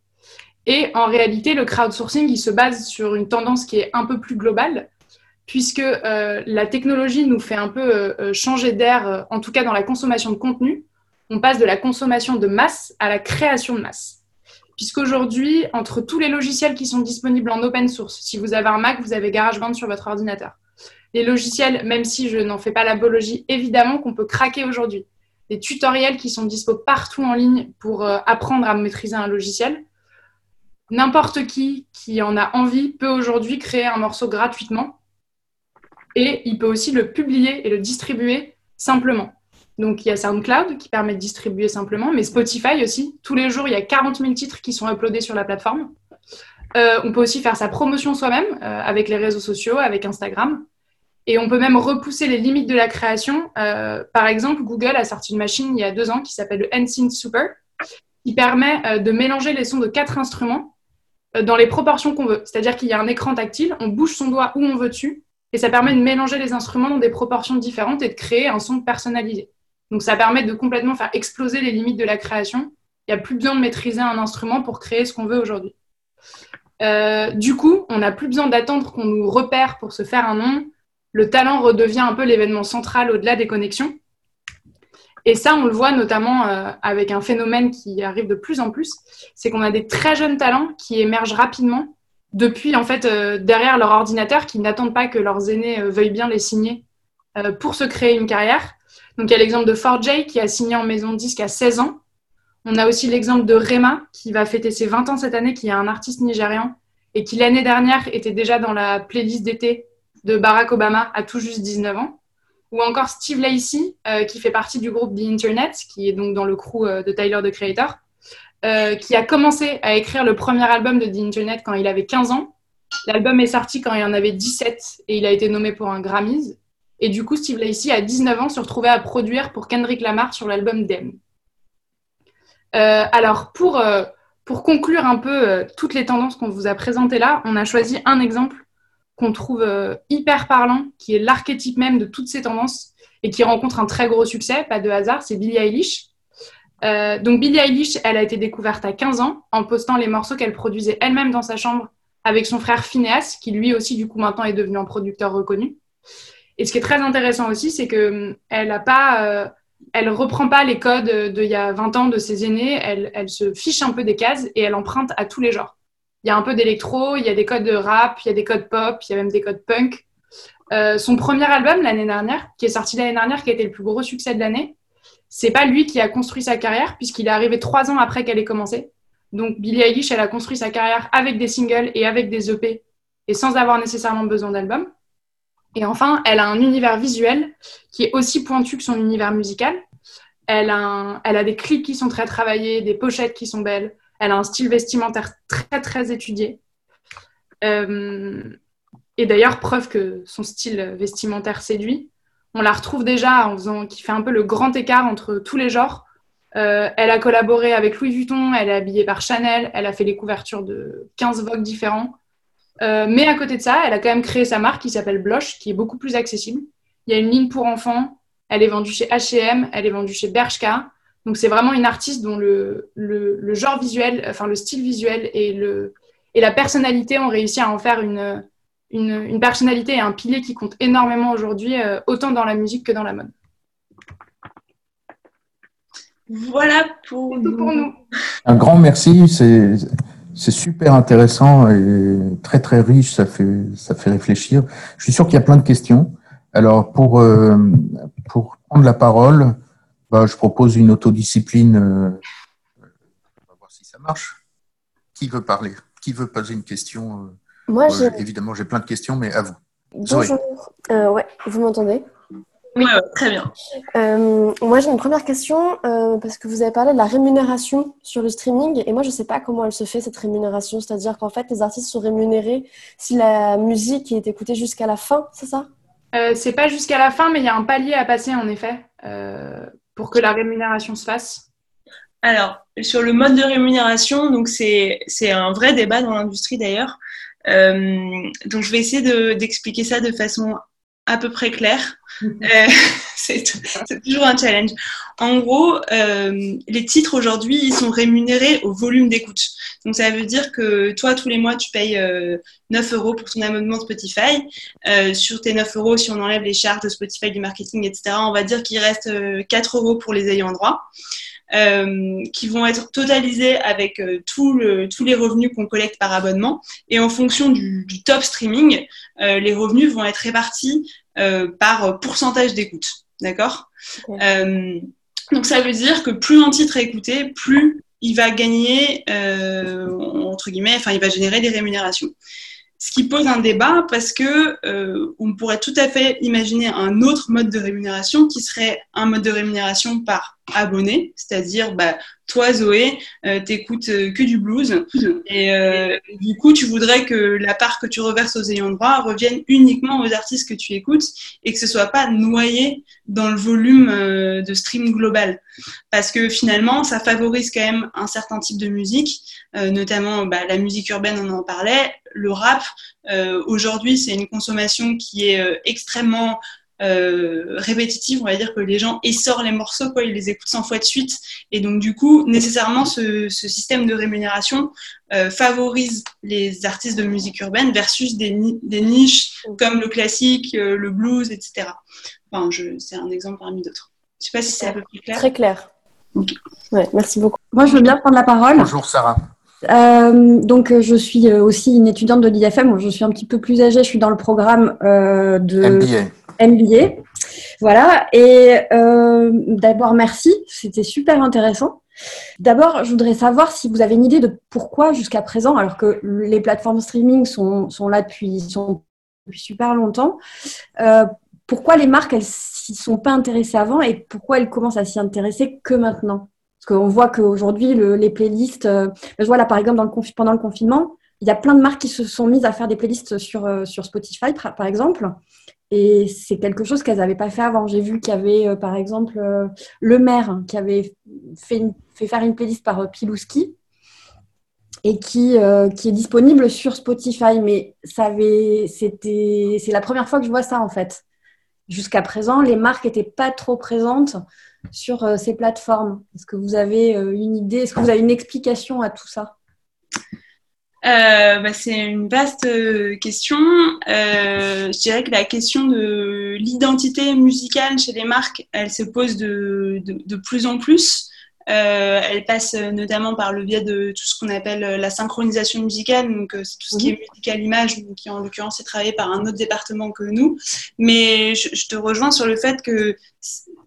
Et en réalité, le crowdsourcing, il se base sur une tendance qui est un peu plus globale, puisque euh, la technologie nous fait un peu euh, changer d'air, en tout cas dans la consommation de contenu. On passe de la consommation de masse à la création de masse. Puisqu'aujourd'hui, entre tous les logiciels qui sont disponibles en open source, si vous avez un Mac, vous avez GarageBand sur votre ordinateur. Les logiciels, même si je n'en fais pas l'apologie, évidemment qu'on peut craquer aujourd'hui des tutoriels qui sont dispo partout en ligne pour euh, apprendre à maîtriser un logiciel. N'importe qui qui en a envie peut aujourd'hui créer un morceau gratuitement et il peut aussi le publier et le distribuer simplement. Donc il y a SoundCloud qui permet de distribuer simplement, mais Spotify aussi. Tous les jours, il y a 40 000 titres qui sont uploadés sur la plateforme. Euh, on peut aussi faire sa promotion soi-même euh, avec les réseaux sociaux, avec Instagram. Et on peut même repousser les limites de la création. Euh, par exemple, Google a sorti une machine il y a deux ans qui s'appelle le NSYNC Super, qui permet euh, de mélanger les sons de quatre instruments euh, dans les proportions qu'on veut. C'est-à-dire qu'il y a un écran tactile, on bouge son doigt où on veut dessus, et ça permet de mélanger les instruments dans des proportions différentes et de créer un son personnalisé. Donc ça permet de complètement faire exploser les limites de la création. Il n'y a plus besoin de maîtriser un instrument pour créer ce qu'on veut aujourd'hui. du coup, on n'a plus besoin d'attendre qu'on nous repère pour se faire un nom le talent redevient un peu l'événement central au-delà des connexions. Et ça, on le voit notamment euh, avec un phénomène qui arrive de plus en plus, c'est qu'on a des très jeunes talents qui émergent rapidement depuis, en fait, euh, derrière leur ordinateur, qui n'attendent pas que leurs aînés euh, veuillent bien les signer pour se créer une carrière. Donc, il y a l'exemple de 4J qui a signé en maison de disque à 16 ans. On a aussi l'exemple de Rema qui va fêter ses 20 ans cette année, qui est un artiste nigérian et qui l'année dernière était déjà dans la playlist d'été de Barack Obama à tout juste 19 ans. Ou encore Steve Lacey, euh, qui fait partie du groupe The Internet, qui est donc dans le crew euh, de Tyler, the Creator, euh, qui a commencé à écrire le premier album de The Internet quand il avait 15 ans. L'album est sorti quand il en avait 17 et il a été nommé pour un Grammys. Et du coup, Steve Lacey, à 19 ans, se retrouvait à produire pour Kendrick Lamar sur l'album Dem. alors, pour, pour conclure un peu toutes les tendances qu'on vous a présentées là, on a choisi un exemple qu'on trouve euh, hyper parlant, qui est l'archétype même de toutes ces tendances et qui rencontre un très gros succès, pas de hasard, c'est Billie Eilish. Euh, donc Billie Eilish, elle a été découverte à 15 ans en postant les morceaux qu'elle produisait elle-même dans sa chambre avec son frère Phineas, qui lui aussi du coup maintenant est devenu un producteur reconnu. Et ce qui est très intéressant aussi, c'est que hum, elle a pas, euh, elle reprend pas les codes d'il y a 20 ans de ses aînés, elle se fiche un peu des cases et elle emprunte à tous les genres il y a un peu d'électro, il y a des codes de rap, il y a des codes pop, il y a même des codes punk. Euh, son premier album l'année dernière, qui est sorti l'année dernière, qui a été le plus gros succès de l'année, c'est pas lui qui a construit sa carrière, puisqu'il est arrivé trois ans après qu'elle ait commencé. Donc Billie Eilish, elle a construit sa carrière avec des singles et avec des EP, et sans avoir nécessairement besoin d'album. Et enfin, elle a un univers visuel qui est aussi pointu que son univers musical. Elle a, elle a des clips qui sont très travaillés, des pochettes qui sont belles. Elle a un style vestimentaire très, très étudié. Euh, et d'ailleurs, preuve que son style vestimentaire séduit. On la retrouve déjà en faisant, qui fait un peu le grand écart entre tous les genres. Euh, elle a collaboré avec Louis Vuitton, elle est habillée par Chanel, elle a fait les couvertures de 15 Vogue différents. Euh, mais à côté de ça, elle a quand même créé sa marque qui s'appelle Bloch, qui est beaucoup plus accessible. Il y a une ligne pour enfants, elle est vendue chez H&M, elle est vendue chez Bershka. Donc c'est vraiment une artiste dont le, le, genre visuel, enfin le style visuel et, le, et la personnalité ont réussi à en faire une, une, une personnalité et un pilier qui compte énormément aujourd'hui, euh, autant dans la musique que dans la mode. Voilà pour, pour nous. Un grand merci, c'est super intéressant et très très riche, ça fait, ça fait réfléchir. Je suis sûr qu'il y a plein de questions. Alors pour, euh, pour prendre la parole, bah, je propose une autodiscipline. Euh, on va voir si ça marche. Qui veut parler? Qui veut poser une question Moi, évidemment, j'ai plein de questions, mais à vous. Bonjour. Euh, ouais, vous m'entendez? Oui, très bien. Euh, moi, j'ai une première question euh, parce que vous avez parlé de la rémunération sur le streaming et moi, je ne sais pas comment elle se fait cette rémunération. C'est-à-dire qu'en fait, les artistes sont rémunérés si la musique est écoutée jusqu'à la fin, c'est ça? Euh, C'est pas jusqu'à la fin, mais il y a un palier à passer en effet pour que la rémunération se fasse? Alors, sur le mode de rémunération, donc c'est un vrai débat dans l'industrie d'ailleurs. donc, je vais essayer d'expliquer ça de façon à peu près clair. Euh, c'est toujours un challenge. En gros, euh, les titres aujourd'hui, ils sont rémunérés au volume d'écoute. Donc ça veut dire que toi, tous les mois, tu payes 9 euh, euros pour ton abonnement Spotify. sur tes 9 euros, si on enlève les charges de Spotify, du marketing, etc., on va dire qu'il reste 4 euros pour les ayants droit. Euh, qui vont être totalisés avec euh, tout le, tous les revenus qu'on collecte par abonnement. Et en fonction du, du top streaming, euh, les revenus vont être répartis par pourcentage d'écoute. D'accord? Donc ça veut dire que plus un titre est écouté, plus il va gagner, entre guillemets, enfin il va générer des rémunérations ce qui pose un débat parce que euh, on pourrait tout à fait imaginer un autre mode de rémunération qui serait un mode de rémunération par abonné, c'est-à-dire bah, toi Zoé, euh, t'écoutes euh, que du blues. Et euh, du coup tu voudrais que la part que tu reverses aux ayants droit revienne uniquement aux artistes que tu écoutes et que ce soit pas noyé dans le volume euh, de stream global. Parce que finalement ça favorise quand même un certain type de musique, euh, notamment bah, la musique urbaine on en parlait, le rap. Aujourd'hui c'est une consommation qui est extrêmement euh, répétitive, on va dire que les gens essorent les morceaux, quoi, ils les écoutent 100 fois de suite. Et donc, du coup, nécessairement, ce, système de rémunération euh, favorise les artistes de musique urbaine versus des, niches comme le classique, euh, le blues, etc. Enfin, c'est un exemple parmi d'autres. Je sais pas si c'est à peu près clair. Très clair. Ouais, merci beaucoup. Moi, je veux bien prendre la parole. Bonjour Sarah. Euh, donc, je suis aussi une étudiante de l'IFM. Je suis un petit peu plus âgée. Je suis dans le programme de MBA. MBA. Voilà. Et euh, d'abord, merci. C'était super intéressant. D'abord, je voudrais savoir si vous avez une idée de pourquoi jusqu'à présent, alors que les plateformes streaming sont, sont là depuis, sont, depuis super longtemps, euh, pourquoi les marques, elles s'y sont pas intéressées avant et pourquoi elles commencent à s'y intéresser que maintenant? Parce qu'on voit qu'aujourd'hui, les playlists, euh, je vois là par exemple le pendant le confinement, il y a plein de marques qui se sont mises à faire des playlists sur, sur Spotify, par exemple. Et c'est quelque chose qu'elles n'avaient pas fait avant. J'ai vu qu'il y avait, euh, par exemple, euh, le maire qui avait fait, faire une playlist par euh, Pilouski et qui, est disponible sur Spotify. Mais c'était, c'est la première fois que je vois ça en fait. Jusqu'à présent, les marques n'étaient pas trop présentes sur ces plateformes. Est-ce que vous avez une idée Est-ce que vous avez une explication à tout ça? Euh, bah, c'est une vaste euh, question. Euh, je dirais que la question de l'identité musicale chez les marques, elle se pose de, de, de plus en plus. Euh, elle passe notamment par le biais de tout ce qu'on appelle la synchronisation musicale, donc c'est tout ce qui est musical image, qui en l'occurrence est travaillé par un autre département que nous. Mais je, je te rejoins sur le fait que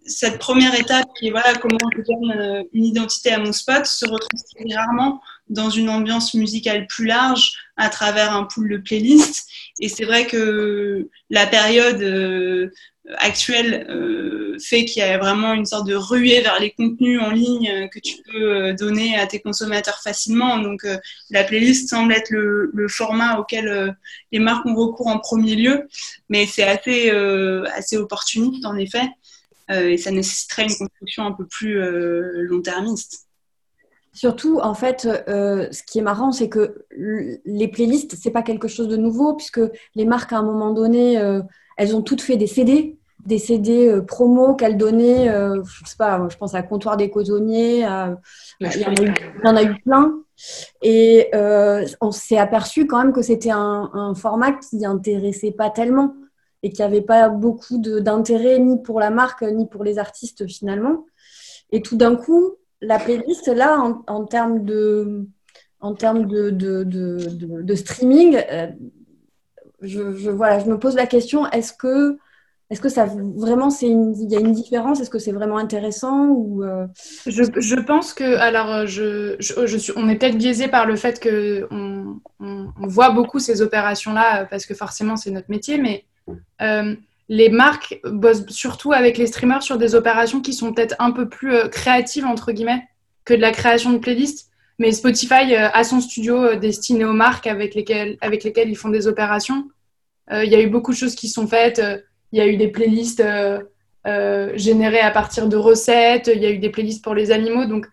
cette première étape qui est voilà, comment je donne une identité à mon spot se retranscrit rarement dans une ambiance musicale plus large à travers un pool de playlists. Et c'est vrai que la période euh, actuelle euh, fait qu'il y a vraiment une sorte de ruée vers les contenus en ligne que tu peux donner à tes consommateurs facilement. Donc la playlist semble être le, le format auquel les marques ont recours en premier lieu, mais c'est assez, assez opportuniste en effet. Et ça nécessiterait une construction un peu plus long-termiste. Surtout, en fait, euh, ce qui est marrant, c'est que les playlists, c'est pas quelque chose de nouveau, puisque les marques, à un moment donné, euh, elles ont toutes fait des CD, des CD euh, promo qu'elles donnaient, je sais pas, je pense à Comptoir des Cotonniers, il, y en a eu, plein. Et on s'est aperçu quand même que c'était un, un, format qui n'intéressait pas tellement et qui n'avait pas beaucoup d'intérêt ni pour la marque ni pour les artistes finalement. Et tout d'un coup, la playlist, là, en, termes de, en termes de, streaming, euh, je, voilà, je me pose la question, est-ce que, est-ce que ça vraiment, il y a une différence? Est-ce que c'est vraiment intéressant ou euh? je, pense que, alors, suis, on est peut-être biaisé par le fait qu'on on, on, voit beaucoup ces opérations-là parce que forcément, c'est notre métier, mais euh, les marques bossent surtout avec les streamers sur des opérations qui sont peut-être un peu plus euh, créatives, entre guillemets, que de la création de playlists. Mais Spotify euh, a son studio destiné aux marques avec lesquelles, avec lesquelles ils font des opérations. Il y a eu beaucoup de choses qui sont faites. Il y a eu des playlists générées à partir de recettes. Il y a eu des playlists pour les animaux. Donc,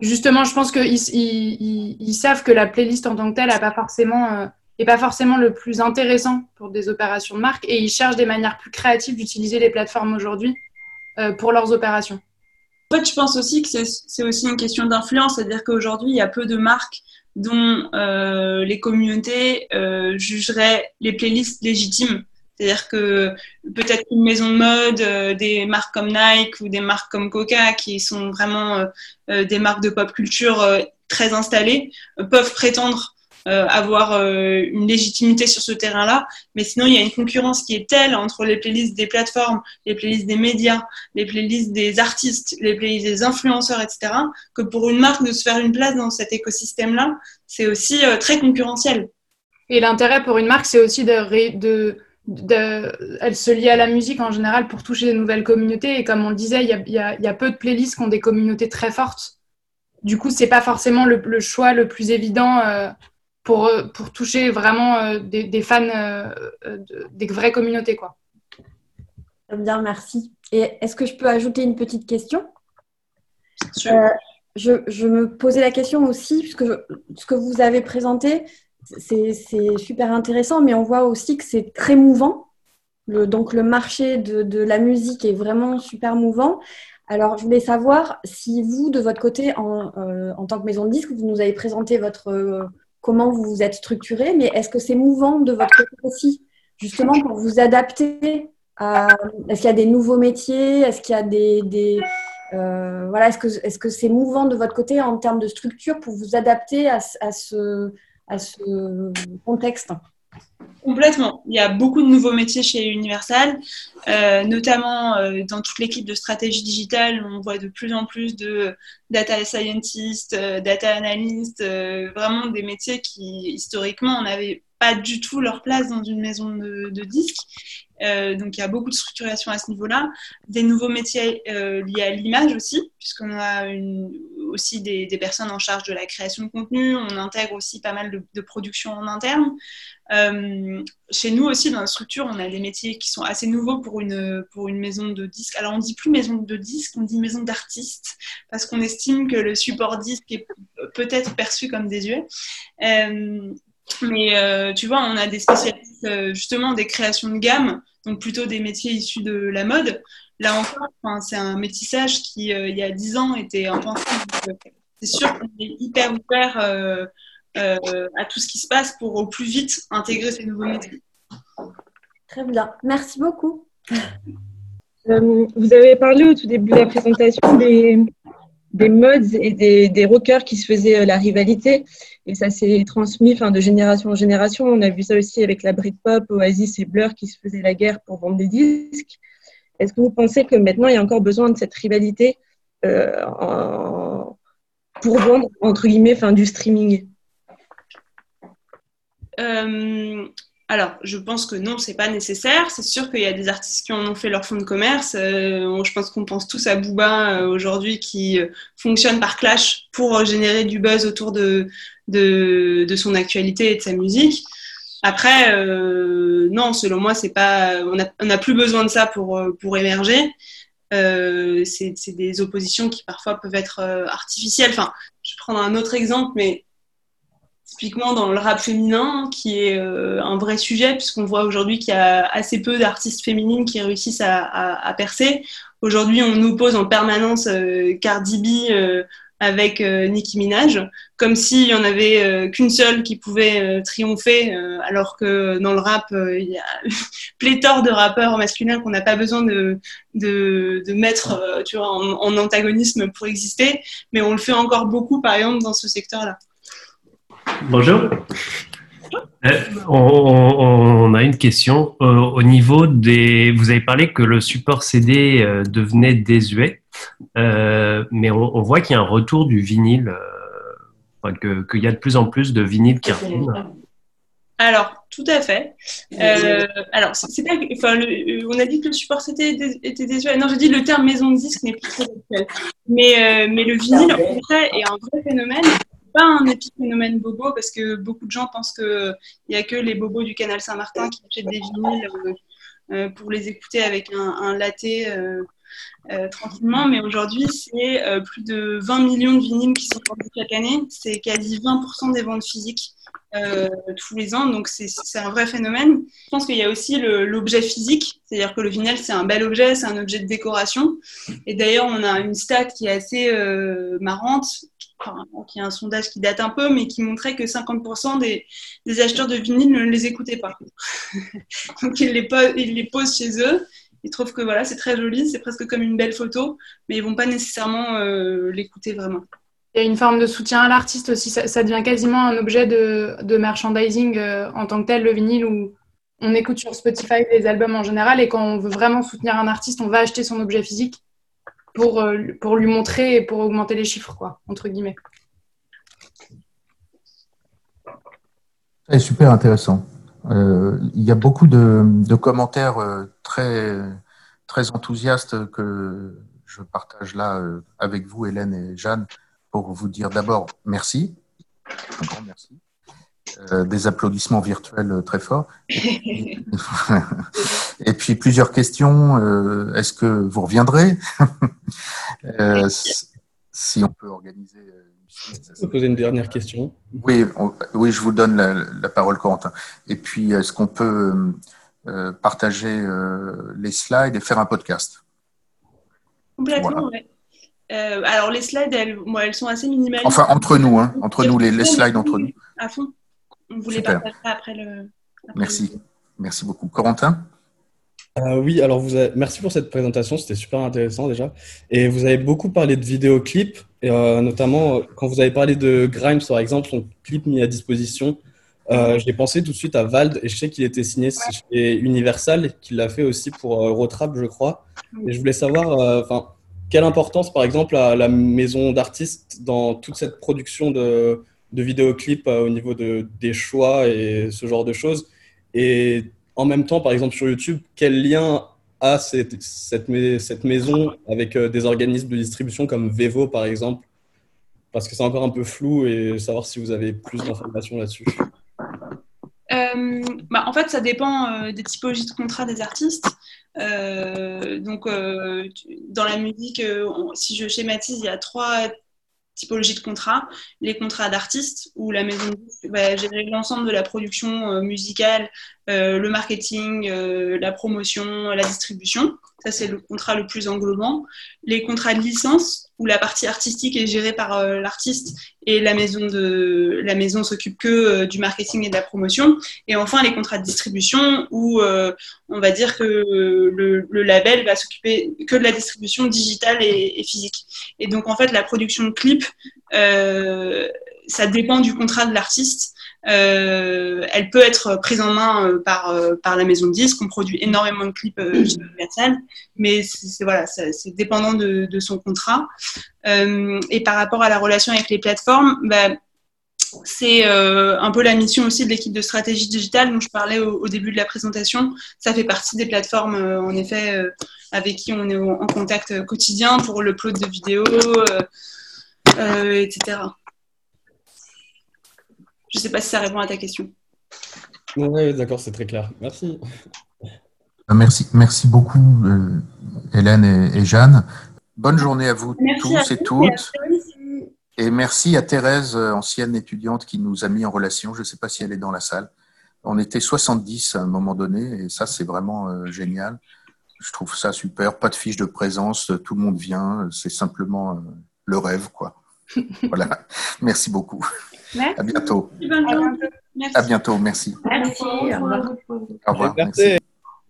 justement, je pense qu'ils ils, savent que la playlist en tant que telle n'a pas forcément et pas forcément le plus intéressant pour des opérations de marque et ils cherchent des manières plus créatives d'utiliser les plateformes aujourd'hui euh, pour leurs opérations. En fait, je pense aussi que c'est aussi une question d'influence, c'est-à-dire qu'aujourd'hui, il y a peu de marques dont euh, les communautés euh, jugeraient les playlists légitimes. C'est-à-dire que peut-être une maison de mode, des marques comme Nike ou des marques comme Coca, qui sont vraiment des marques de pop culture très installées, peuvent prétendre avoir euh, une légitimité sur ce terrain-là. Mais sinon, il y a une concurrence qui est telle entre les playlists des plateformes, les playlists des médias, les playlists des artistes, les playlists des influenceurs, etc., que pour une marque de se faire une place dans cet écosystème-là, c'est aussi euh, très concurrentiel. Et l'intérêt pour une marque, c'est aussi de, elle se lie à la musique en général pour toucher de nouvelles communautés. Et comme on le disait, il y a, peu de playlists qui ont des communautés très fortes. Du coup, c'est pas forcément le, choix le plus évident euh, pour, euh, pour toucher vraiment euh, des, des, fans, euh, des vraies communautés. Quoi. Bien, merci. Et est-ce que je peux ajouter une petite question? Je, je, me posais la question aussi, puisque ce que vous avez présenté, c'est super intéressant, mais on voit aussi que c'est très mouvant. Le, donc le marché de, de, la musique est vraiment super mouvant. Alors, je voulais savoir si vous, de votre côté, en, en tant que maison de disque, vous nous avez présenté votre, comment vous vous êtes structuré, mais est-ce que c'est mouvant de votre côté aussi, justement pour vous adapter à... Est-ce qu'il y a des nouveaux métiers Est-ce qu'il y a des... Euh, voilà, est-ce que est-ce c'est mouvant de votre côté en termes de structure pour vous adapter à, ce, à ce contexte? Complètement. Il y a beaucoup de nouveaux métiers chez Universal, euh, notamment euh, dans toute l'équipe de stratégie digitale. On voit de plus en plus de data scientists, euh, data analysts, vraiment des métiers qui historiquement n'avaient pas du tout leur place dans une maison de, de disques. Donc il y a beaucoup de structuration à ce niveau-là. Des nouveaux métiers liés à l'image aussi, puisqu'on a aussi des, personnes en charge de la création de contenu. On intègre aussi pas mal de, de production en interne. Euh, chez nous aussi, dans la structure, on a des métiers qui sont assez nouveaux pour une, pour une maison de disques. Alors, on dit plus maison de disques, on dit maison d'artistes, parce qu'on estime que le support disque est peut-être perçu comme désuet. Euh, mais euh, tu vois, on a des spécialistes justement des créations de gamme, donc plutôt des métiers issus de la mode. Là encore, c'est un métissage qui, il y a dix ans, était impensable. C'est sûr qu'on est hyper ouvert euh, à tout ce qui se passe pour au plus vite intégrer ces nouveaux métiers. Très bien, merci beaucoup. Euh, vous avez parlé au tout début de la présentation des, des mods et des, rockers qui se faisaient euh, la rivalité. Et ça s'est transmis enfin, de génération en génération. On a vu ça aussi avec la Britpop, Oasis et Blur qui se faisaient la guerre pour vendre des disques. Est-ce que vous pensez que maintenant il y a encore besoin de cette rivalité en, pour vendre entre guillemets, fin, du streaming? Alors, je pense que non, c'est pas nécessaire. C'est sûr qu'il y a des artistes qui en ont fait leur fonds de commerce. Euh, je pense qu'on pense tous à Booba euh, aujourd'hui qui euh, fonctionne par clash pour générer du buzz autour de, de, de son actualité et de sa musique. Après, non, selon moi, c'est pas, on n'a plus besoin de ça pour, pour émerger. c'est des oppositions qui parfois peuvent être artificielles. Enfin, je vais prendre un autre exemple, mais typiquement dans le rap féminin, qui est euh, un vrai sujet, puisqu'on voit aujourd'hui qu'il y a assez peu d'artistes féminines qui réussissent à, percer. Aujourd'hui, on nous pose en permanence euh, Cardi B euh, avec Nicki Minaj, comme s'il y en avait qu'une seule qui pouvait triompher, alors que dans le rap, il y a pléthore de rappeurs masculins qu'on n'a pas besoin de, de, mettre tu vois, en, en antagonisme pour exister, mais on le fait encore beaucoup, par exemple, dans ce secteur-là. Bonjour. Euh, on, a une question. Euh, au niveau des. Vous avez parlé que le support CD euh, devenait désuet, mais on, voit qu'il y a un retour du vinyle, qu'il y a de plus en plus de vinyle qui reviennent. Alors, tout à fait. alors, c'est pas, enfin, on a dit que le support CD était désuet. Non, je dis le terme maison de disque n'est plus très actuel. Mais, mais le vinyle, en fait, est un vrai phénomène pas un épiphénomène bobo parce que beaucoup de gens pensent qu'il n'y a que les bobos du canal Saint-Martin qui achètent des vinyles euh, euh, pour les écouter avec un, un latte euh, tranquillement. Mais aujourd'hui, c'est plus de 20 millions de vinyles qui sont vendus chaque année. C'est quasi 20% des ventes physiques. Tous les ans, donc c'est un vrai phénomène. Je pense qu'il y a aussi l'objet physique, c'est-à-dire que le vinyle c'est un bel objet, c'est un objet de décoration. Et d'ailleurs, on a une stat qui est assez marrante qui est un sondage qui date un peu, mais qui montrait que 50% des, acheteurs de vinyle ne les écoutaient pas. Donc ils les, ils les posent chez eux. Ils trouvent que voilà, c'est très joli, c'est presque comme une belle photo, mais ils vont pas nécessairement euh, l'écouter vraiment. Il y a une forme de soutien à l'artiste aussi. Ça, devient quasiment un objet de, merchandising euh, en tant que tel, le vinyle, où on écoute sur Spotify des albums en général, et quand on veut vraiment soutenir un artiste, on va acheter son objet physique pour, euh, pour lui montrer et pour augmenter les chiffres, quoi, entre guillemets. C'est super intéressant. Euh, il y a beaucoup de, commentaires euh, très, très enthousiastes que je partage là avec vous, Hélène et Jeanne, pour vous dire d'abord merci, un grand merci. Euh, des applaudissements virtuels euh, très forts. Et, puis plusieurs questions. Euh, est-ce que vous reviendrez Si on peut organiser. Je peux poser une dernière question. Oui, oui, je vous donne la, parole, Corentin. Et puis, est-ce qu'on peut partager les slides et faire un podcast? Complètement, oui. Alors les slides, elles, moi, elles sont assez minimalistes. Enfin, entre nous, hein, entre nous, les, les slides entre nous. À fond. On voulait partager après le. Merci. Merci beaucoup. Corentin euh, oui, alors vous merci pour cette présentation, c'était super intéressant déjà. Et vous avez beaucoup parlé de vidéoclips, et, euh, notamment quand vous avez parlé de Grimes, par exemple, son clip mis à disposition. Euh, J'ai pensé tout de suite à Vald, et je sais qu'il était signé chez Universal, qu'il l'a fait aussi pour Rotrap, je crois. Et je voulais savoir, enfin, quelle importance, par exemple, a la maison d'artistes dans toute cette production de, de vidéoclips euh, au niveau de, des choix et ce genre de choses? Et en même temps, par exemple sur YouTube, quel lien a cette, cette, maison avec euh, des organismes de distribution comme Vevo par exemple? Parce que c'est encore un peu flou et savoir si vous avez plus d'informations là-dessus. Euh, bah, en fait, ça dépend des typologies de contrats des artistes. Donc, dans la musique, si je schématise, il y a trois typologie de contrat, les contrats d'artistes, où la maison de gérer l'ensemble de la production euh, musicale, euh, le marketing, euh, la promotion, la distribution. Ça, c'est le contrat le plus englobant. Les contrats de licence, où la partie artistique est gérée par l'artiste et la maison, de, la maison s'occupe que du marketing et de la promotion. Et enfin, les contrats de distribution, où on va dire que le, label va s'occuper que de la distribution digitale et, et, physique. Et donc, en fait, la production de clips ça dépend du contrat de l'artiste. Elle peut être prise en main par, par la maison de disques. On produit énormément de clips chez Universal, mais c'est voilà, c'est dépendant de, de, son contrat. et par rapport à la relation avec les plateformes, bah, c'est euh, un peu la mission aussi de l'équipe de stratégie digitale dont je parlais au, début de la présentation. Ça fait partie des plateformes, euh, en effet, euh, avec qui on est en contact quotidien pour le plot de vidéos, etc. Je ne sais pas si ça répond à ta question. Oui, d'accord, c'est très clair. Merci. Merci, merci beaucoup, Hélène et, Jeanne. Bonne journée à vous tous et toutes. Et merci à Thérèse, euh, ancienne étudiante, qui nous a mis en relation. Je ne sais pas si elle est dans la salle. On était 70 à un moment donné, et ça, c'est vraiment euh, génial. Je trouve ça super. Pas de fiche de présence, tout le monde vient. C'est simplement euh, le rêve, quoi. voilà. Merci beaucoup. Merci. À bientôt. Merci. À bientôt. Merci. Merci. Au revoir. Au revoir. Merci.